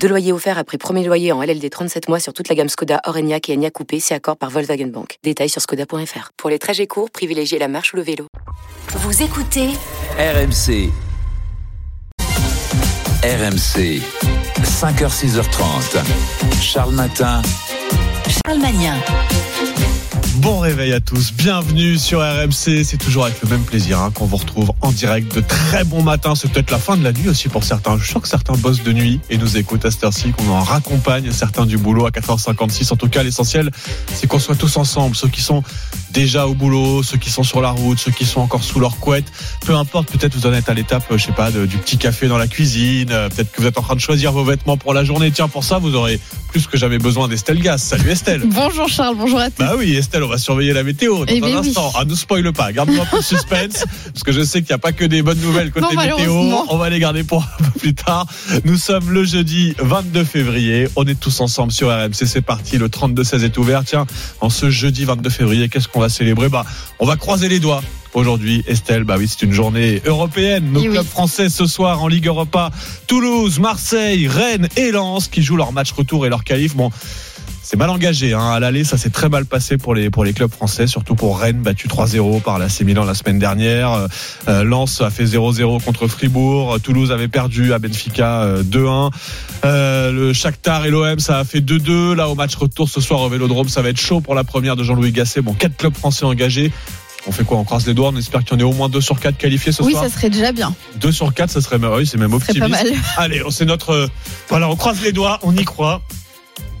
Deux loyers offerts après premier loyer en LLD 37 mois sur toute la gamme Skoda, Orenia et Enya Coupé, c'est accord par Volkswagen Bank. Détails sur skoda.fr. Pour les trajets courts, privilégiez la marche ou le vélo. Vous écoutez RMC. RMC. 5h, 6h30. Charles Matin. Charles Magnin. Bon réveil à tous, bienvenue sur RMC. C'est toujours avec le même plaisir hein, qu'on vous retrouve en direct de très bon matin. C'est peut-être la fin de la nuit aussi pour certains. Je suis que certains bossent de nuit et nous écoutent à cette heure-ci, qu'on en raccompagne certains du boulot à 4h56. En tout cas, l'essentiel, c'est qu'on soit tous ensemble. Ceux qui sont déjà au boulot, ceux qui sont sur la route, ceux qui sont encore sous leur couette. Peu importe, peut-être vous en êtes à l'étape, je sais pas, de- du petit café dans la cuisine. euh, Peut-être que vous êtes en train de choisir vos vêtements pour la journée. Tiens, pour ça, vous aurez plus que jamais besoin d'Estelle Gas. Salut Estelle. Bonjour Charles, bonjour à tous. Bah oui, Estelle, on va surveiller la météo dans Eh un ben oui. instant. Ah, ne spoil pas, garde-nous un peu de suspense, parce que je sais qu'il n'y a pas que des bonnes nouvelles côté Non, météo. On va les garder pour un peu plus tard. Nous sommes le jeudi 22 février. On est tous ensemble sur RMC. C'est parti. Le 32-16 est ouvert. Tiens, en ce jeudi 22 février, qu'est-ce qu'on va célébrer Bah, on va croiser les doigts. Aujourd'hui, Estelle, bah oui, c'est une journée européenne. Nos Eh oui. clubs français ce soir en Ligue Europa, Toulouse, Marseille, Rennes et Lens qui jouent leur match retour et leur qualif. Bon, c'est mal engagé hein. à l'aller, ça s'est très mal passé pour les pour les clubs français, surtout pour Rennes battu 3-0 par l'AC Milan la semaine dernière. Euh, euh, Lens a fait 0-0 contre Fribourg, Toulouse avait perdu à Benfica euh, 2-1. Euh, le Shakhtar et l'OM ça a fait 2-2. Là au match retour ce soir au Vélodrome, ça va être chaud pour la première de Jean-Louis Gasset. Bon, quatre clubs français engagés. On fait quoi? On croise les doigts, on espère qu'il y en ait au moins 2 sur 4 qualifiés ce Oui, soir? ça serait déjà bien. 2 sur 4, ça serait oui, c'est même optimiste. pas mal. Allez, c'est notre. Voilà, on croise les doigts, on y croit.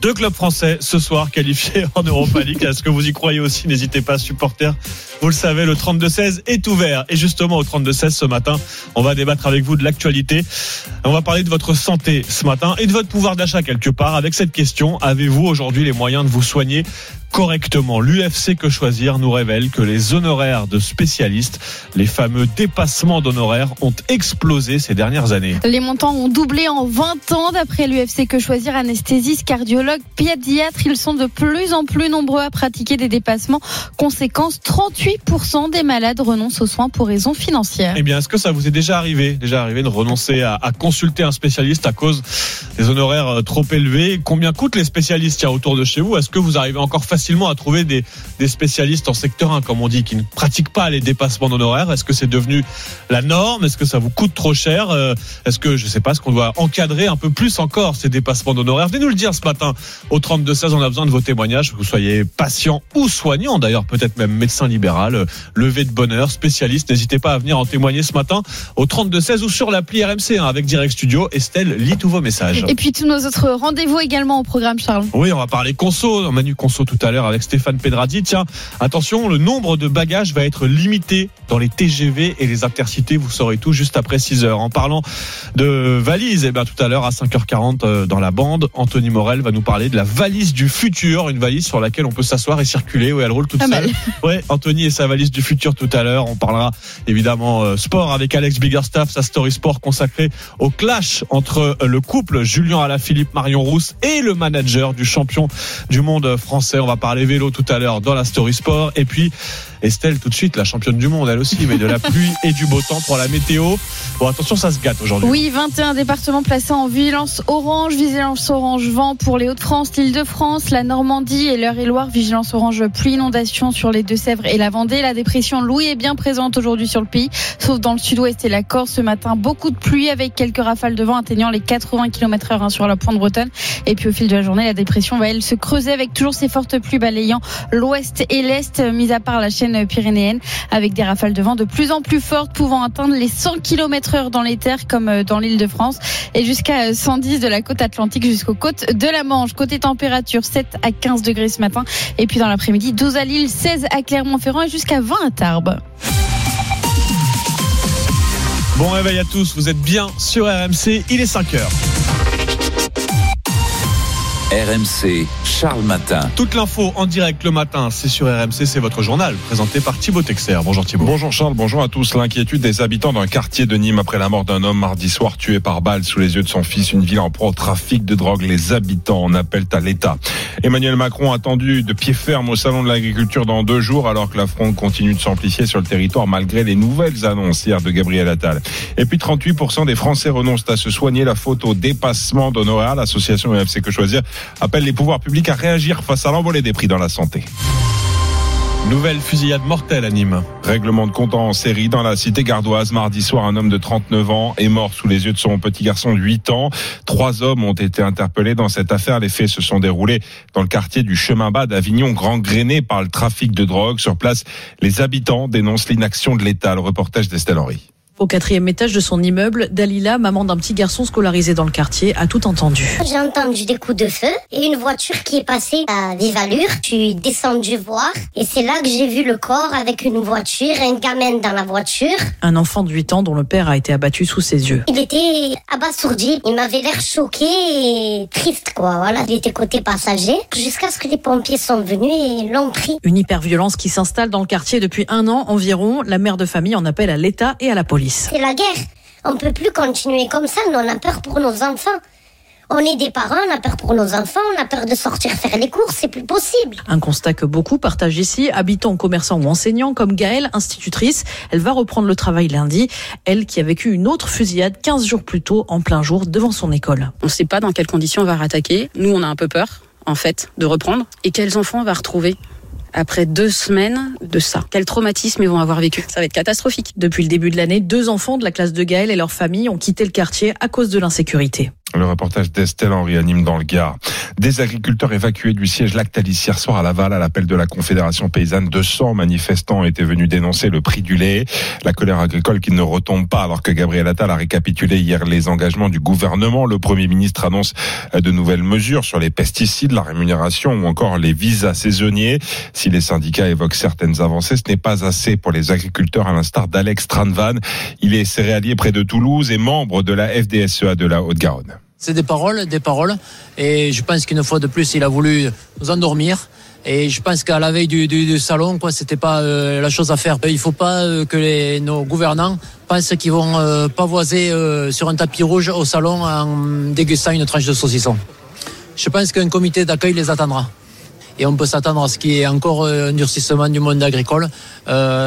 Deux clubs français ce soir qualifiés en Europa League. Est-ce que vous y croyez aussi? N'hésitez pas, supporters. Vous le savez, le 32-16 est ouvert. Et justement, au 32-16 ce matin, on va débattre avec vous de l'actualité. On va parler de votre santé ce matin et de votre pouvoir d'achat quelque part avec cette question. Avez-vous aujourd'hui les moyens de vous soigner correctement L'UFC Que Choisir nous révèle que les honoraires de spécialistes, les fameux dépassements d'honoraires, ont explosé ces dernières années. Les montants ont doublé en 20 ans d'après l'UFC Que Choisir, anesthésistes, cardiologues, pédiatres. Ils sont de plus en plus nombreux à pratiquer des dépassements. Conséquence, 38% des malades renoncent aux soins pour raisons financières. Eh bien, est-ce que ça vous est déjà arrivé, déjà arrivé de renoncer à, à consulter un spécialiste à cause des honoraires euh, trop élevés? Combien coûtent les spécialistes tiens, autour de chez vous? Est-ce que vous arrivez encore facilement à trouver des, des spécialistes en secteur 1, comme on dit, qui ne pratiquent pas les dépassements d'honoraires Est-ce que c'est devenu la norme? Est-ce que ça vous coûte trop cher? Euh, Est-ce que, je sais pas, est-ce qu'on doit encadrer un peu plus encore ces dépassements d'honoraires? Venez nous le dire ce matin au 32-16, on a besoin de vos témoignages, que vous soyez patient ou soignant, d'ailleurs peut-être même médecin libéral, euh, levé de bonheur, spécialiste. N'hésitez pas à venir en témoigner ce matin au 32-16 ou sur l'appli RMC hein, avec Direct Studio. Estelle lit tous vos messages. Et puis tous nos autres rendez-vous également au programme, Charles. Oui, on va parler conso, Manu Conso tout à l'heure avec Stéphane Pedradi. Tiens, attention, le nombre de bagages va être limité dans les TGV et les intercités. Vous saurez tout juste après 6 heures. En parlant de valises, eh bien tout à l'heure à 5h40 euh, dans la bande, Anthony Morel va nous parler de la valise du futur, une valise sur laquelle on peut s'asseoir et circuler. Oui, elle roule toute Pas seule. mal. Ouais, Anthony et sa valise du futur tout à l'heure. On parlera évidemment euh, sport avec Alex Biggerstaff, sa story sport consacrée au clash entre euh, le couple Julien Alaphilippe, Marion Rousse et le manager du champion du monde français. On va parler vélo tout à l'heure dans la story sport. Et puis Estelle tout de suite, la championne du monde elle aussi, mais de la pluie et du beau temps pour la météo. Bon, attention, ça se gâte aujourd'hui. Oui, 21 départements placés en vigilance orange, vigilance orange vent pour les Hauts-de-France, l'Île-de-France, la Normandie et l'Eure-et-Loire, vigilance orange pluie inondation sur les Deux-Sèvres et la Vendée. La dépression Louis est bien présente aujourd'hui sur le pays, sauf dans le sud-ouest et la Corse. Ce matin, beaucoup de pluie avec quelques rafales de vent atteignant les 80 km heure hein, sur la pointe bretonne. Et puis au fil de la journée, la dépression va elle se creuser avec toujours ces fortes pluies balayant l'ouest et l'est, mis à part la chaîne pyrénéenne, avec des rafales de vent de plus en plus fortes pouvant atteindre les 100 km heure dans les terres comme euh, dans l'île de France et jusqu'à euh, 110 de la côte atlantique jusqu'aux côtes de la Manche. Côté température, 7 à 15 degrés ce matin et puis dans l'après-midi, 12 à Lille, 16 à Clermont-Ferrand et jusqu'à 20 à Tarbes. Bon réveil à tous, vous êtes bien sur RMC, il est 5 heures. RMC, Charles Matin. Toute l'info en direct le matin, c'est sur RMC, c'est votre journal, présenté par Thibaut Texer. Bonjour Thibaut. Bonjour Charles, bonjour à tous. L'inquiétude des habitants d'un quartier de Nîmes après la mort d'un homme mardi soir tué par balle sous les yeux de son fils. Une ville en proie au trafic de drogue. Les habitants en appellent à l'État. Emmanuel Macron attendu de pied ferme au salon de l'agriculture dans deux jours alors que la fronde continue de s'amplifier sur le territoire malgré les nouvelles annonces hier de Gabriel Attal. Et puis 38% des Français renoncent à se soigner la faute au dépassement d'honoraires. L'association UFC Que Choisir appelle les pouvoirs publics à réagir face à l'envolée des prix dans la santé. Nouvelle fusillade mortelle à Nîmes. Règlement de compte en série dans la cité gardoise. Mardi soir, un homme de 39 ans est mort sous les yeux de son petit garçon de 8 ans. Trois hommes ont été interpellés dans cette affaire. Les faits se sont déroulés dans le quartier du Chemin Bas d'Avignon, gangréné par le trafic de drogue. Sur place, les habitants dénoncent l'inaction de l'État. Le reportage d'Estelle Henry. Au quatrième étage de son immeuble, Dalila, maman d'un petit garçon scolarisé dans le quartier, a tout entendu. J'ai entendu des coups de feu et une voiture qui est passée à vive allure. Je suis descendue voir et c'est là que j'ai vu le corps avec une voiture, un gamin dans la voiture. Un enfant de 8 ans dont le père a été abattu sous ses yeux. Il était abasourdi, il m'avait l'air choqué et triste quoi. Voilà, il était côté passager jusqu'à ce que les pompiers sont venus et l'ont pris. Une hyperviolence qui s'installe dans le quartier depuis un an environ. La mère de famille en appelle à l'État et à la police. C'est la guerre. On peut plus continuer comme ça. Nous, on a peur pour nos enfants. On est des parents, on a peur pour nos enfants, on a peur de sortir faire les courses, c'est plus possible. Un constat que beaucoup partagent ici, habitants, commerçants ou enseignants, comme Gaëlle, institutrice. Elle va reprendre le travail lundi. Elle qui a vécu une autre fusillade 15 jours plus tôt, en plein jour, devant son école. On ne sait pas dans quelles conditions on va rattaquer. Nous, on a un peu peur, en fait, de reprendre. Et quels enfants on va retrouver? Après deux semaines de ça. Quel traumatisme ils vont avoir vécu Ça va être catastrophique. Depuis le début de l'année, deux enfants de la classe de Gaël et leur famille ont quitté le quartier à cause de l'insécurité. Le reportage d'Estelle Henri anime dans le Gard. Des agriculteurs évacués du siège Lactalis hier soir à Laval à l'appel de la Confédération paysanne. 200 manifestants étaient venus dénoncer le prix du lait. La colère agricole qui ne retombe pas alors que Gabriel Attal a récapitulé hier les engagements du gouvernement. Le Premier ministre annonce de nouvelles mesures sur les pesticides, la rémunération ou encore les visas saisonniers. Si les syndicats évoquent certaines avancées, ce n'est pas assez pour les agriculteurs à l'instar d'Alex Tranvan. Il est céréalier près de Toulouse et membre de la FDSEA de la Haute-Garonne. C'est des paroles, des paroles. Et je pense qu'une fois de plus, il a voulu nous endormir. Et je pense qu'à la veille du, du, du salon, quoi, c'était pas euh, la chose à faire. Il faut pas euh, que nos gouvernants pensent qu'ils vont euh, pavoiser euh, sur un tapis rouge au salon en dégustant une tranche de saucisson. Je pense qu'un comité d'accueil les attendra. Et on peut s'attendre à ce qu'il y ait encore un durcissement du monde agricole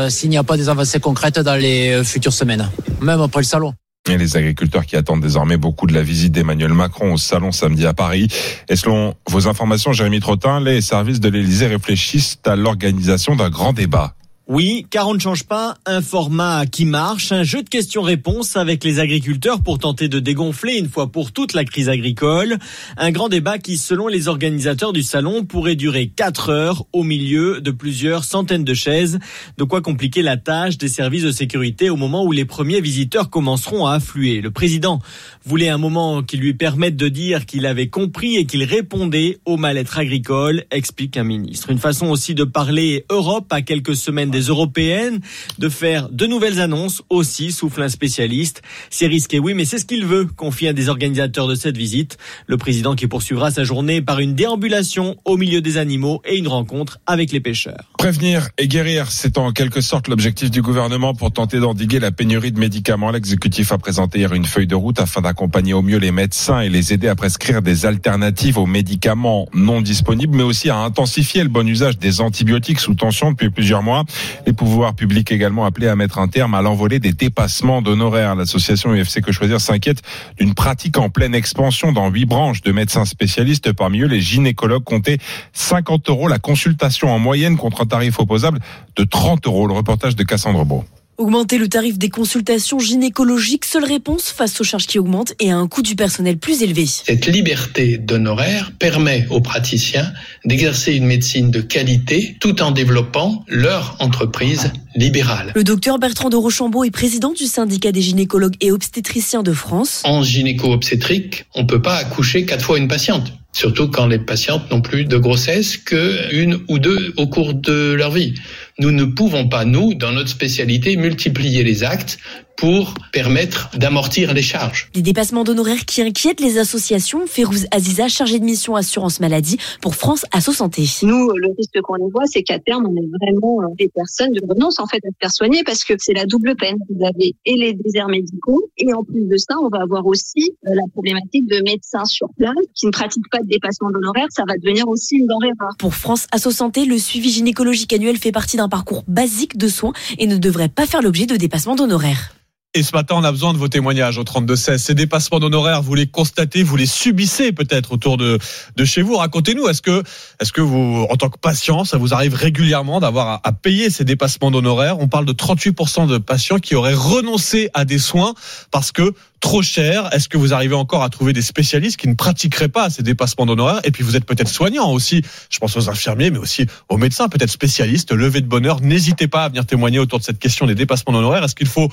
s'il n'y a pas des avancées concrètes dans les futures semaines, même après le salon. Les agriculteurs qui attendent désormais beaucoup de la visite d'Emmanuel Macron au salon samedi à Paris. Et selon vos informations, Jérémy Trottin, les services de l'Élysée réfléchissent à l'organisation d'un grand débat. Oui, car on ne change pas, un format qui marche, un jeu de questions-réponses avec les agriculteurs pour tenter de dégonfler une fois pour toutes la crise agricole. Un grand débat qui, selon les organisateurs du salon, pourrait durer 4 heures au milieu de plusieurs centaines de chaises. De quoi compliquer la tâche des services de sécurité au moment où les premiers visiteurs commenceront à affluer. Le président voulait un moment qui lui permette de dire qu'il avait compris et qu'il répondait au mal-être agricole, explique un ministre. Une façon aussi de parler Europe à quelques semaines des européennes, de faire de nouvelles annonces aussi, souffle un spécialiste. C'est risqué, oui, mais c'est ce qu'il veut, confie un des organisateurs de cette visite. Le président qui poursuivra sa journée par une déambulation au milieu des animaux et une rencontre avec les pêcheurs. Prévenir et guérir, c'est en quelque sorte l'objectif du gouvernement pour tenter d'endiguer la pénurie de médicaments. L'exécutif a présenté hier une feuille de route afin d'accompagner au mieux les médecins et les aider à prescrire des alternatives aux médicaments non disponibles, mais aussi à intensifier le bon usage des antibiotiques sous tension depuis plusieurs mois. Les pouvoirs publics également appelés à mettre un terme à l'envolée des dépassements d'honoraires. L'association UFC Que Choisir s'inquiète d'une pratique en pleine expansion dans huit branches de médecins spécialistes. Parmi eux, les gynécologues comptaient 50 euros la consultation en moyenne contre un tarif opposable de 30 euros. Le reportage de Cassandre Beau. Augmenter le tarif des consultations gynécologiques, seule réponse face aux charges qui augmentent et à un coût du personnel plus élevé. Cette liberté d'honoraires permet aux praticiens d'exercer une médecine de qualité tout en développant leur entreprise libérale. Le docteur Bertrand de Rochambeau est président du syndicat des gynécologues et obstétriciens de France. En gynéco-obstétrique, on peut pas accoucher quatre fois une patiente. Surtout quand les patientes n'ont plus de grossesse que une ou deux au cours de leur vie. Nous ne pouvons pas, nous, dans notre spécialité, multiplier les actes pour permettre d'amortir les charges. Des dépassements d'honoraires qui inquiètent les associations. Férouz Aziza, chargée de mission assurance maladie pour France Asso Santé. Nous, le risque qu'on y voit, c'est qu'à terme, on ait vraiment euh, des personnes de renoncent en fait à se faire soigner parce que c'est la double peine. Vous avez et les déserts médicaux et en plus de ça, on va avoir aussi euh, la problématique de médecins sur place qui ne pratiquent pas de dépassement d'honoraires. Ça va devenir aussi une denrée rare. Pour France Asso Santé, le suivi gynécologique annuel fait partie d'un parcours basique de soins et ne devrait pas faire l'objet de dépassements d'honoraires. Et ce matin, on a besoin de vos témoignages au 32-16. Ces dépassements d'honoraires, vous les constatez, vous les subissez peut-être autour de, de chez vous. Racontez-nous, est-ce que, est-ce que vous, en tant que patient, ça vous arrive régulièrement d'avoir à, payer ces dépassements d'honoraires? On parle de 38% de patients qui auraient renoncé à des soins parce que trop cher. Est-ce que vous arrivez encore à trouver des spécialistes qui ne pratiqueraient pas ces dépassements d'honoraires? Et puis vous êtes peut-être soignant aussi. Je pense aux infirmiers, mais aussi aux médecins, peut-être spécialistes. Levée de bonheur. N'hésitez pas à venir témoigner autour de cette question des dépassements d'honoraires. Est-ce qu'il faut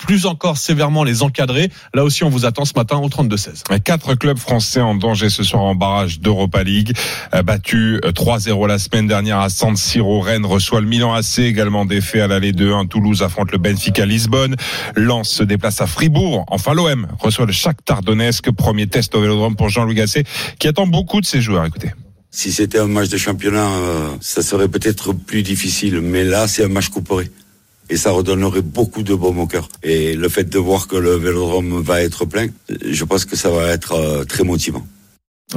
plus encore sévèrement les encadrer. Là aussi, on vous attend ce matin au 32-16. Quatre clubs français en danger ce soir en barrage d'Europa League. Euh, Battu 3-0 la semaine dernière à San Siro. Rennes reçoit le Milan AC, également défait à l'aller 2-1. Toulouse affronte le Benfica Lisbonne. Lens se déplace à Fribourg. Enfin, l'OM reçoit le Shakhtar Donetsk. Premier test au Vélodrome pour Jean-Louis Gasset, qui attend beaucoup de ses joueurs. Écoutez. Si c'était un match de championnat, euh, ça serait peut-être plus difficile. Mais là, c'est un match couperé et ça redonnerait beaucoup de baume au cœur. Et le fait de voir que le vélodrome va être plein, je pense que ça va être euh, très motivant.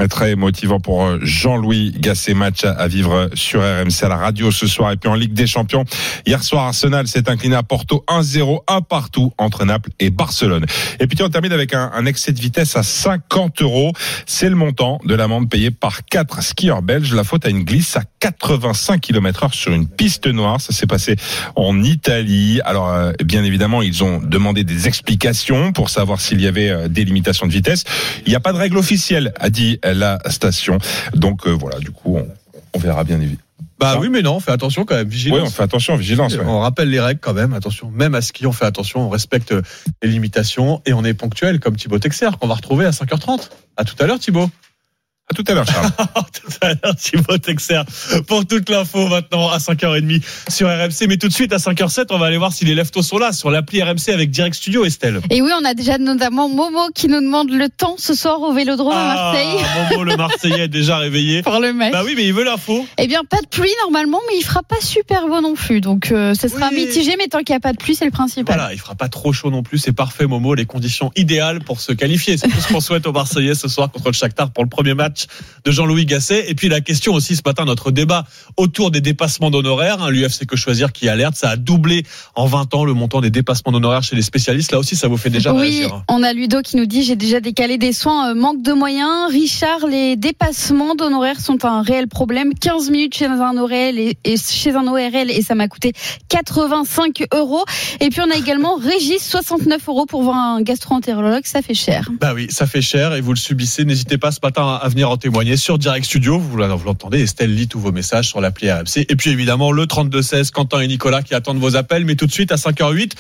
Très motivant pour euh, Jean-Louis Gasset, match à vivre sur RMC à la radio ce soir. Et puis en Ligue des Champions, hier soir, Arsenal s'est incliné à Porto 1-0, 1 partout entre Naples et Barcelone. Et puis on termine avec un, un excès de vitesse à 50 euros. C'est le montant de l'amende payée par quatre skieurs belges. La faute à une glisse à 85 km heure sur une piste noire. Ça s'est passé en Italie. Alors, euh, bien évidemment, ils ont demandé des explications pour savoir s'il y avait euh, des limitations de vitesse. Il n'y a pas de règle officielle, a dit la station. Donc euh, voilà, du coup, on, on verra bien évidemment. Bah oui, mais non, on fait attention quand même. Vigilance. Oui, on fait attention, vigilance. Ouais. On rappelle les règles quand même. Attention, même à ski, on fait attention, on respecte les limitations et on est ponctuel comme Thibaut Texer qu'on va retrouver à 5h30. À tout à l'heure, Thibaut. À tout à l'heure, Charles. tout à l'heure, Thibaut Texer. Pour toute l'info maintenant à 5h30 sur RMC. Mais tout de suite à 5h07, on va aller voir si les leftos sont là sur l'appli RMC avec Direct Studio, Estelle. Et oui, on a déjà notamment Momo qui nous demande le temps ce soir au Vélodrome ah, à Marseille. Momo, le Marseillais, est déjà réveillé. Pour le match. Bah oui, mais il veut l'info. Eh bien, pas de pluie normalement, mais il fera pas super beau non plus. Donc, euh, ce sera oui. mitigé, mais tant qu'il n'y a pas de pluie, c'est le principal. Voilà, il fera pas trop chaud non plus. C'est parfait, Momo. Les conditions idéales pour se qualifier. C'est tout ce qu'on souhaite aux Marseillais ce soir contre le Shakhtar pour le premier match de Jean-Louis Louis Gasset. Et puis la question aussi ce matin, notre débat autour des dépassements d'honoraires. Hein, L'UFC Que Choisir qui alerte, ça a doublé en 20 ans le montant des dépassements d'honoraires chez les spécialistes. Là aussi, ça vous fait déjà oui, réagir. hein. on a Ludo qui nous dit j'ai déjà décalé des soins, euh, manque de moyens. Richard, les dépassements d'honoraires sont un réel problème. 15 minutes chez un ORL et, et chez un ORL et ça m'a coûté 85 euros. Et puis on a également Régis, 69 euros pour voir un gastro-entérologue, ça fait cher. Bah oui, ça fait cher et vous le subissez. N'hésitez pas ce matin à venir en témoigner sur Direct Studio. Vous l'entendez, Estelle lit tous vos messages sur l'appli RMC. Et puis évidemment, le 32-16, Quentin et Nicolas qui attendent vos appels. Mais tout de suite, à 5h08,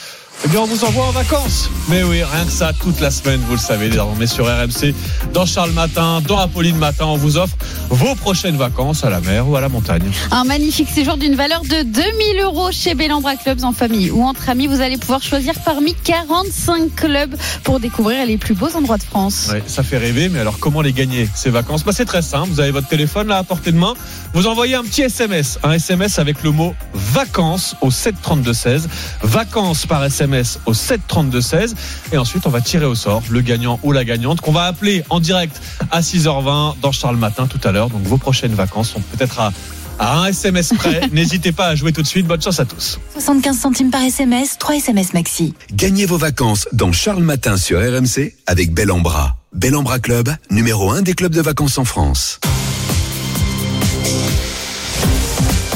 eh bien, on vous envoie en vacances. Mais oui, rien que ça, toute la semaine, vous le savez, désormais sur RMC, dans Charles Matin, dans Apolline Matin, on vous offre vos prochaines vacances à la mer ou à la montagne. Un magnifique séjour d'une valeur de 2000 euros chez Bellambra Clubs en famille ou entre amis. Vous allez pouvoir choisir parmi 45 clubs pour découvrir les plus beaux endroits de France. Ouais, ça fait rêver, mais alors comment les gagner ces vacances? Bah, C'est très simple. Vous avez votre téléphone là à portée de main. Vous envoyez un petit SMS, un SMS avec le mot vacances au 732-16. Vacances par SMS au 732-16. Et ensuite, on va tirer au sort le gagnant ou la gagnante qu'on va appeler en direct à 6h20 dans Charles Matin tout à l'heure. Donc vos prochaines vacances sont peut-être à à un SMS près. N'hésitez pas à jouer tout de suite. Bonne chance à tous. 75 centimes par SMS, 3 SMS maxi. Gagnez vos vacances dans Charles Matin sur RMC avec Bellambra. Bellambra Club, numéro 1 des clubs de vacances en France.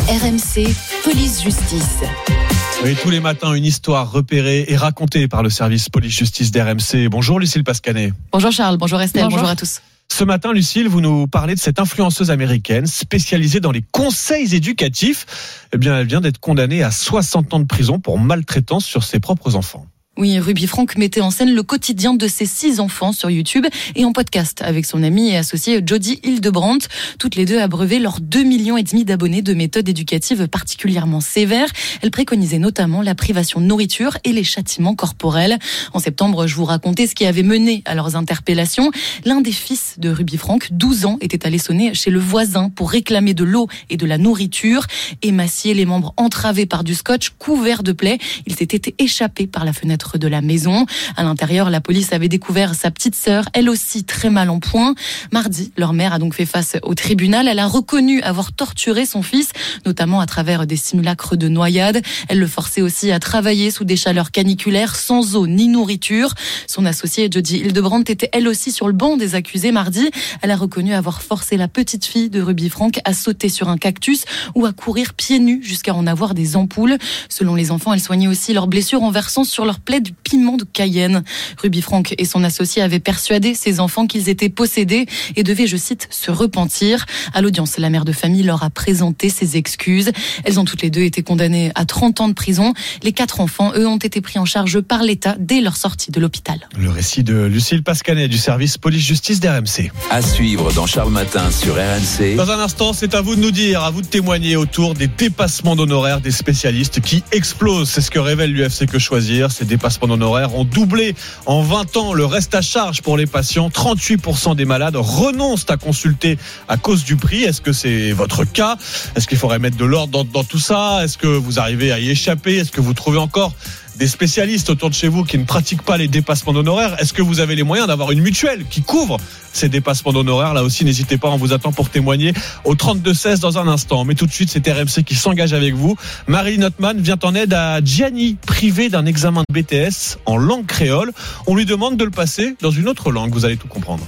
RMC, police justice. Oui, tous les matins, une histoire repérée et racontée par le service police-justice d'RMC. Bonjour Lucille Pascanet. Bonjour Charles, bonjour Estelle, bonjour, bonjour à tous. Ce matin, Lucille, vous nous parlez de cette influenceuse américaine spécialisée dans les conseils éducatifs. Eh bien, elle vient d'être condamnée à 60 ans de prison pour maltraitance sur ses propres enfants. Oui, Ruby Franck mettait en scène le quotidien de ses six enfants sur YouTube et en podcast avec son ami et associé Jody Hildebrandt. Toutes les deux abreuvaient leurs 2 millions et demi d'abonnés de méthodes éducatives particulièrement sévères. Elles préconisaient notamment la privation de nourriture et les châtiments corporels. En septembre, je vous racontais ce qui avait mené à leurs interpellations. L'un des fils de Ruby Franck, 12 ans, était allé sonner chez le voisin pour réclamer de l'eau et de la nourriture. Émacié, les membres entravés par du scotch, couverts de plaies, il s'était échappé par la fenêtre de la maison. À l'intérieur, la police avait découvert sa petite sœur, elle aussi très mal en point. Mardi, leur mère a donc fait face au tribunal. Elle a reconnu avoir torturé son fils, notamment à travers des simulacres de noyade. Elle le forçait aussi à travailler sous des chaleurs caniculaires, sans eau ni nourriture. Son associée Jodie Hildebrandt était elle aussi sur le banc des accusés mardi. Elle a reconnu avoir forcé la petite fille de Ruby Frank à sauter sur un cactus ou à courir pieds nus jusqu'à en avoir des ampoules. Selon les enfants, elle soignait aussi leurs blessures en versant sur leur plaie du piment de Cayenne. Ruby Franck et son associé avaient persuadé ses enfants qu'ils étaient possédés et devaient, je cite, se repentir. À l'audience, la mère de famille leur a présenté ses excuses. Elles ont toutes les deux été condamnées à 30 ans de prison. Les quatre enfants, eux, ont été pris en charge par l'État dès leur sortie de l'hôpital. Le récit de Lucille Pascanet du service police-justice d'RMC. À suivre dans Charles Matin sur RMC. Dans un instant, c'est à vous de nous dire, à vous de témoigner autour des dépassements d'honoraires des spécialistes qui explosent. C'est ce que révèle l'UFC Que Choisir. Ces dépassements d'honoraires ont doublé en 20 ans le reste à charge pour les patients. 38% des malades renoncent à consulter à cause du prix. Est-ce que c'est votre cas? Est-ce qu'il faudrait mettre de l'ordre dans, dans tout ça? Est-ce que vous arrivez à y échapper? Est-ce que vous trouvez encore des spécialistes autour de chez vous qui ne pratiquent pas les dépassements d'honoraires. Est-ce que vous avez les moyens d'avoir une mutuelle qui couvre ces dépassements d'honoraires? Là aussi, n'hésitez pas, on vous attend pour témoigner au 32-16 dans un instant. Mais tout de suite, c'est RMC qui s'engage avec vous. Marie Notman vient en aide à Gianni, privé d'un examen de BTS en langue créole. On lui demande de le passer dans une autre langue, vous allez tout comprendre.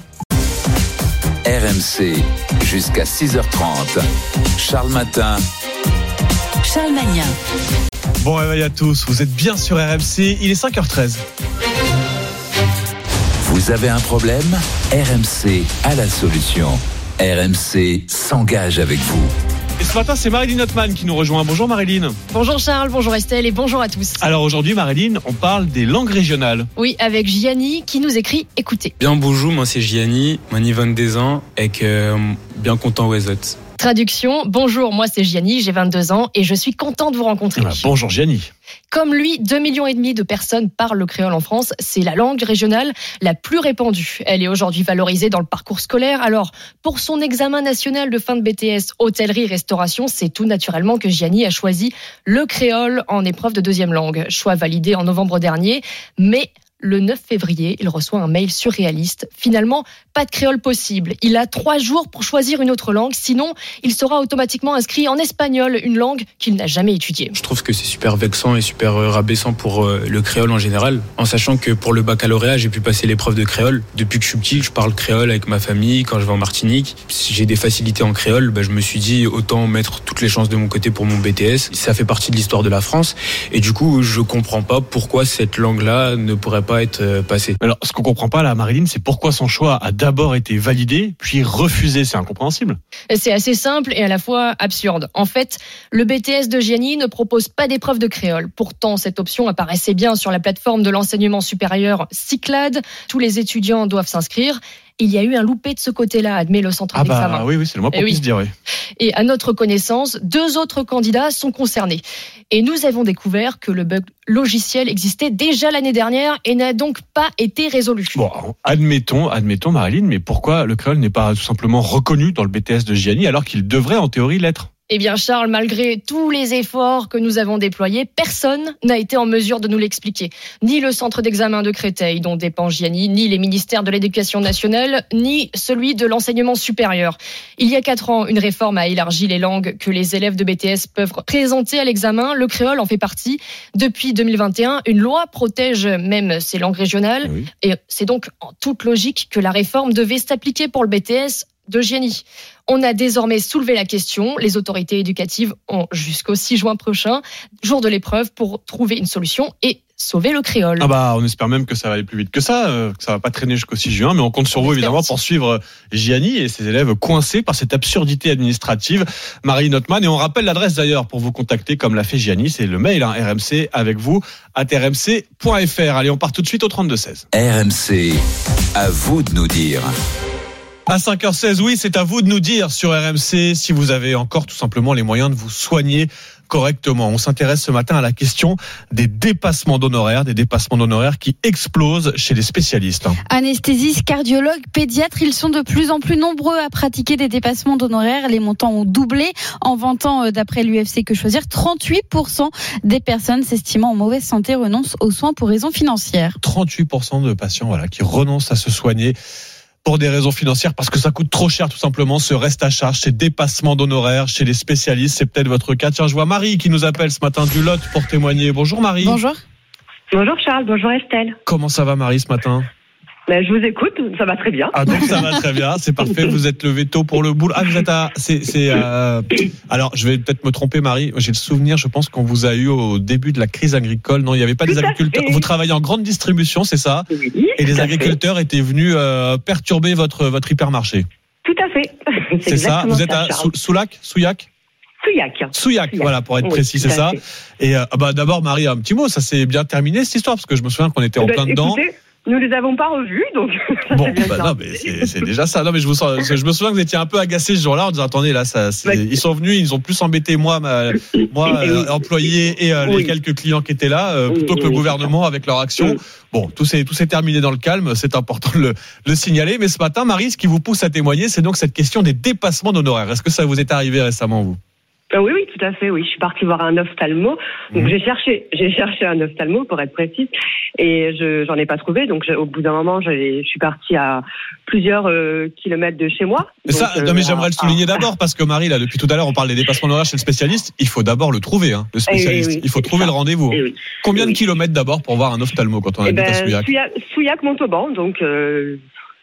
RMC, jusqu'à 6h30. Charles Matin. Charles Magnin. Bon réveil à tous, vous êtes bien sur RMC, il est 5h13. Vous avez un problème? RMC a la solution. RMC s'engage avec vous. Et ce matin, c'est Marilyn Notman qui nous rejoint. Bonjour Marilyn. Bonjour Charles, bonjour Estelle et bonjour à tous. Alors aujourd'hui, Marilyn, on parle des langues régionales. Oui, avec Gianni qui nous écrit Écoutez. Bien bonjour, moi c'est Gianni, moi j'ai 22 ans et que euh, bien content Wezot. Traduction, bonjour, moi c'est Gianni, j'ai 22 ans et je suis content de vous rencontrer. Ah, bonjour Gianni. Comme lui, 2 millions et demi de personnes parlent le créole en France. C'est la langue régionale la plus répandue. Elle est aujourd'hui valorisée dans le parcours scolaire. Alors, pour son examen national de fin de BTS hôtellerie-restauration, c'est tout naturellement que Gianni a choisi le créole en épreuve de deuxième langue. Choix validé en novembre dernier. Mais le 9 février, il reçoit un mail surréaliste. Finalement, pas de créole possible. Il a trois jours pour choisir une autre langue, sinon il sera automatiquement inscrit en espagnol, une langue qu'il n'a jamais étudiée. Je trouve que c'est super vexant et super euh, rabaissant pour euh, le créole en général, en sachant que pour le baccalauréat, j'ai pu passer l'épreuve de créole. Depuis que je suis petit, je parle créole avec ma famille, quand je vais en Martinique. Si j'ai des facilités en créole, bah, je me suis dit autant mettre toutes les chances de mon côté pour mon BTS. Ça fait partie de l'histoire de la France et du coup, je comprends pas pourquoi cette langue-là ne pourrait pas être euh, passée. Alors, ce qu'on comprend pas là, Marilyn, c'est pourquoi son choix a d'abord été validé, puis refusé. C'est incompréhensible. C'est assez simple et à la fois absurde. En fait, le BTS de Gianni ne propose pas d'épreuve de créole. Pourtant, cette option apparaissait bien sur la plateforme de l'enseignement supérieur Cyclade. Tous les étudiants doivent s'inscrire. Il y a eu un loupé de ce côté-là, admet le centre Ah bah oui, oui, c'est le moins qu'on Eh oui. puisse dire. Oui. Et à notre connaissance, deux autres candidats sont concernés. Et nous avons découvert que le bug logiciel existait déjà l'année dernière et n'a donc pas été résolu. Bon, admettons, admettons, Marilyn, mais pourquoi le créole n'est pas tout simplement reconnu dans le BTS de Gianni alors qu'il devrait en théorie l'être? Eh bien, Charles, malgré tous les efforts que nous avons déployés, personne n'a été en mesure de nous l'expliquer. Ni le centre d'examen de Créteil, dont dépend Gianni, ni les ministères de l'Éducation nationale, ni celui de l'enseignement supérieur. Il y a quatre ans, une réforme a élargi les langues que les élèves de BTS peuvent présenter à l'examen. Le créole en fait partie. Depuis 2021, une loi protège même ces langues régionales. Et c'est donc en toute logique que la réforme devait s'appliquer pour le BTS d'Eugénie. On a désormais soulevé la question. Les autorités éducatives ont jusqu'au 6 juin prochain, jour de l'épreuve, pour trouver une solution et sauver le créole. Ah bah, on espère même que ça va aller plus vite que ça, euh, que ça va pas traîner jusqu'au 6 juin, mais on compte sur vous évidemment pour suivre euh, Gianni et ses élèves coincés par cette absurdité administrative. Marie Notman, et on rappelle l'adresse d'ailleurs pour vous contacter comme l'a fait Gianni, c'est le mail hein, RMC avec vous at rmc.fr. Allez, on part tout de suite au 32-16. RMC, à vous de nous dire. À 5h16, oui, c'est à vous de nous dire sur RMC si vous avez encore tout simplement les moyens de vous soigner correctement. On s'intéresse ce matin à la question des dépassements d'honoraires, des dépassements d'honoraires qui explosent chez les spécialistes. Anesthésistes, cardiologues, pédiatres, ils sont de plus en plus nombreux à pratiquer des dépassements d'honoraires. Les montants ont doublé en 20 ans euh, d'après l'UFC Que Choisir. 38% des personnes s'estimant en mauvaise santé renoncent aux soins pour raisons financières. 38% de patients voilà, qui renoncent à se soigner pour des raisons financières, parce que ça coûte trop cher tout simplement, ce reste à charge, ces dépassements d'honoraires chez les spécialistes. C'est peut-être votre cas. Tiens, je vois Marie qui nous appelle ce matin du Lot pour témoigner. Bonjour Marie. Bonjour. Bonjour Charles, bonjour Estelle. Comment ça va Marie ce matin? Ben, je vous écoute, ça va très bien. Ah donc ça va très bien, c'est parfait. Vous êtes levé tôt pour le boulot. Ah vous êtes à, c'est, c'est. Euh... Alors je vais peut-être me tromper, Marie. J'ai le souvenir, je pense qu'on vous a eu au début de la crise agricole. Non, il n'y avait pas Tout des agriculteurs. fait. Vous travaillez en grande distribution, c'est ça Oui, Et les agriculteurs étaient venus euh, perturber votre votre hypermarché. Tout à fait. C'est ça. Vous êtes à. Sou- Soulac, Souillac. Souillac. Souillac, voilà, pour être Oui, précis, c'est ça. fait. Et euh, ah bah, d'abord, Marie, un petit mot, ça s'est bien terminé cette histoire, parce que je me souviens qu'on était en Ben, plein dedans. Nous les avons pas revus, donc ça Bon, c'est bien bah, ça. non, mais c'est c'est déjà ça. Non, mais je, vous sens- je me souviens que vous étiez un peu agacé ce jour-là en disant attendez, là, ça, c'est- ils sont venus, ils ont plus embêté moi, ma, moi, euh, employé et euh, les quelques clients qui étaient là, euh, Oui, plutôt que oui, le gouvernement avec leur action. Bon, tout s'est tout s'est terminé dans le calme. C'est important de le, le signaler. Mais Euh, oui, oui, tout à fait. Oui, je suis partie voir un ophtalmo. Donc Mhm. j'ai cherché, j'ai cherché un ophtalmo pour être précise, et je j'en ai pas trouvé. Donc je- au bout d'un moment, je suis partie à plusieurs euh, kilomètres de chez moi. Mais ça, Donc, euh, non, mais j'aimerais le à- souligner à- d'abord parce que Marie, là, depuis tout à l'heure, on parle des dépassements d'honoraires chez le spécialiste. Il faut d'abord le trouver, hein, le spécialiste. Eh oui, il faut trouver ça. le rendez-vous. Eh oui. Combien Eh de oui. kilomètres d'abord pour voir un ophtalmo quand on Eh habite à ben, Souillac Souillac, Souillac Montauban, donc euh,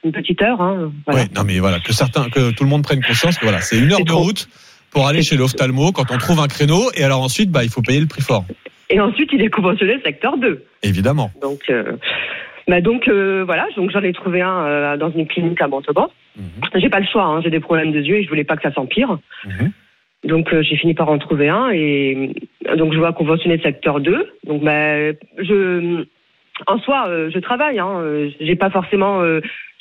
une petite heure. Hein, voilà. Ouais, non mais voilà, que certains, que tout le monde prenne conscience que voilà, c'est une heure de route pour aller chez l'ophtalmo quand on trouve un créneau et alors ensuite, bah, il faut payer le prix fort. Et ensuite, il est conventionné secteur 2. Évidemment. Donc, euh, bah donc euh, voilà, donc j'en ai trouvé un euh, dans une clinique à Montauban. Mhm. J'ai pas le choix, hein, j'ai des problèmes de yeux et je voulais pas que ça s'empire. Mhm. Donc j'ai fini par en trouver un et donc je vois conventionné secteur 2. Donc bah, je en soi je travaille hein, j'ai pas forcément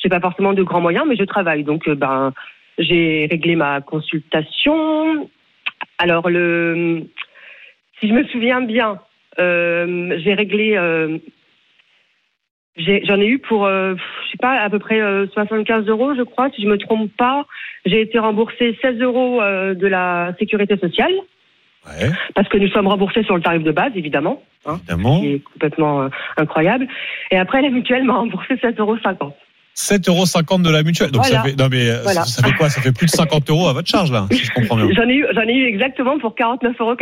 j'ai pas forcément de grands moyens mais je travaille. Donc ben j'ai réglé ma consultation. Alors le si je me souviens bien, euh, j'ai réglé euh, J'en ai, eu pour, euh, je sais pas, à peu près euh, 75 euros, je crois, si je me trompe pas. J'ai été remboursé 16 euros euh, de la sécurité sociale. Parce que nous sommes remboursés sur le tarif de base, évidemment. hein, Évidemment. qui est complètement euh, incroyable. Et après, la mutuelle m'a remboursé 7,50 euros. 7,50 euros de la mutuelle. Donc Voilà. ça fait, non mais euh, Voilà. ça, ça fait quoi? Ça fait plus de 50 euros à votre charge là, si je comprends bien. J'en ai eu, j'en ai eu exactement pour 49,90 euros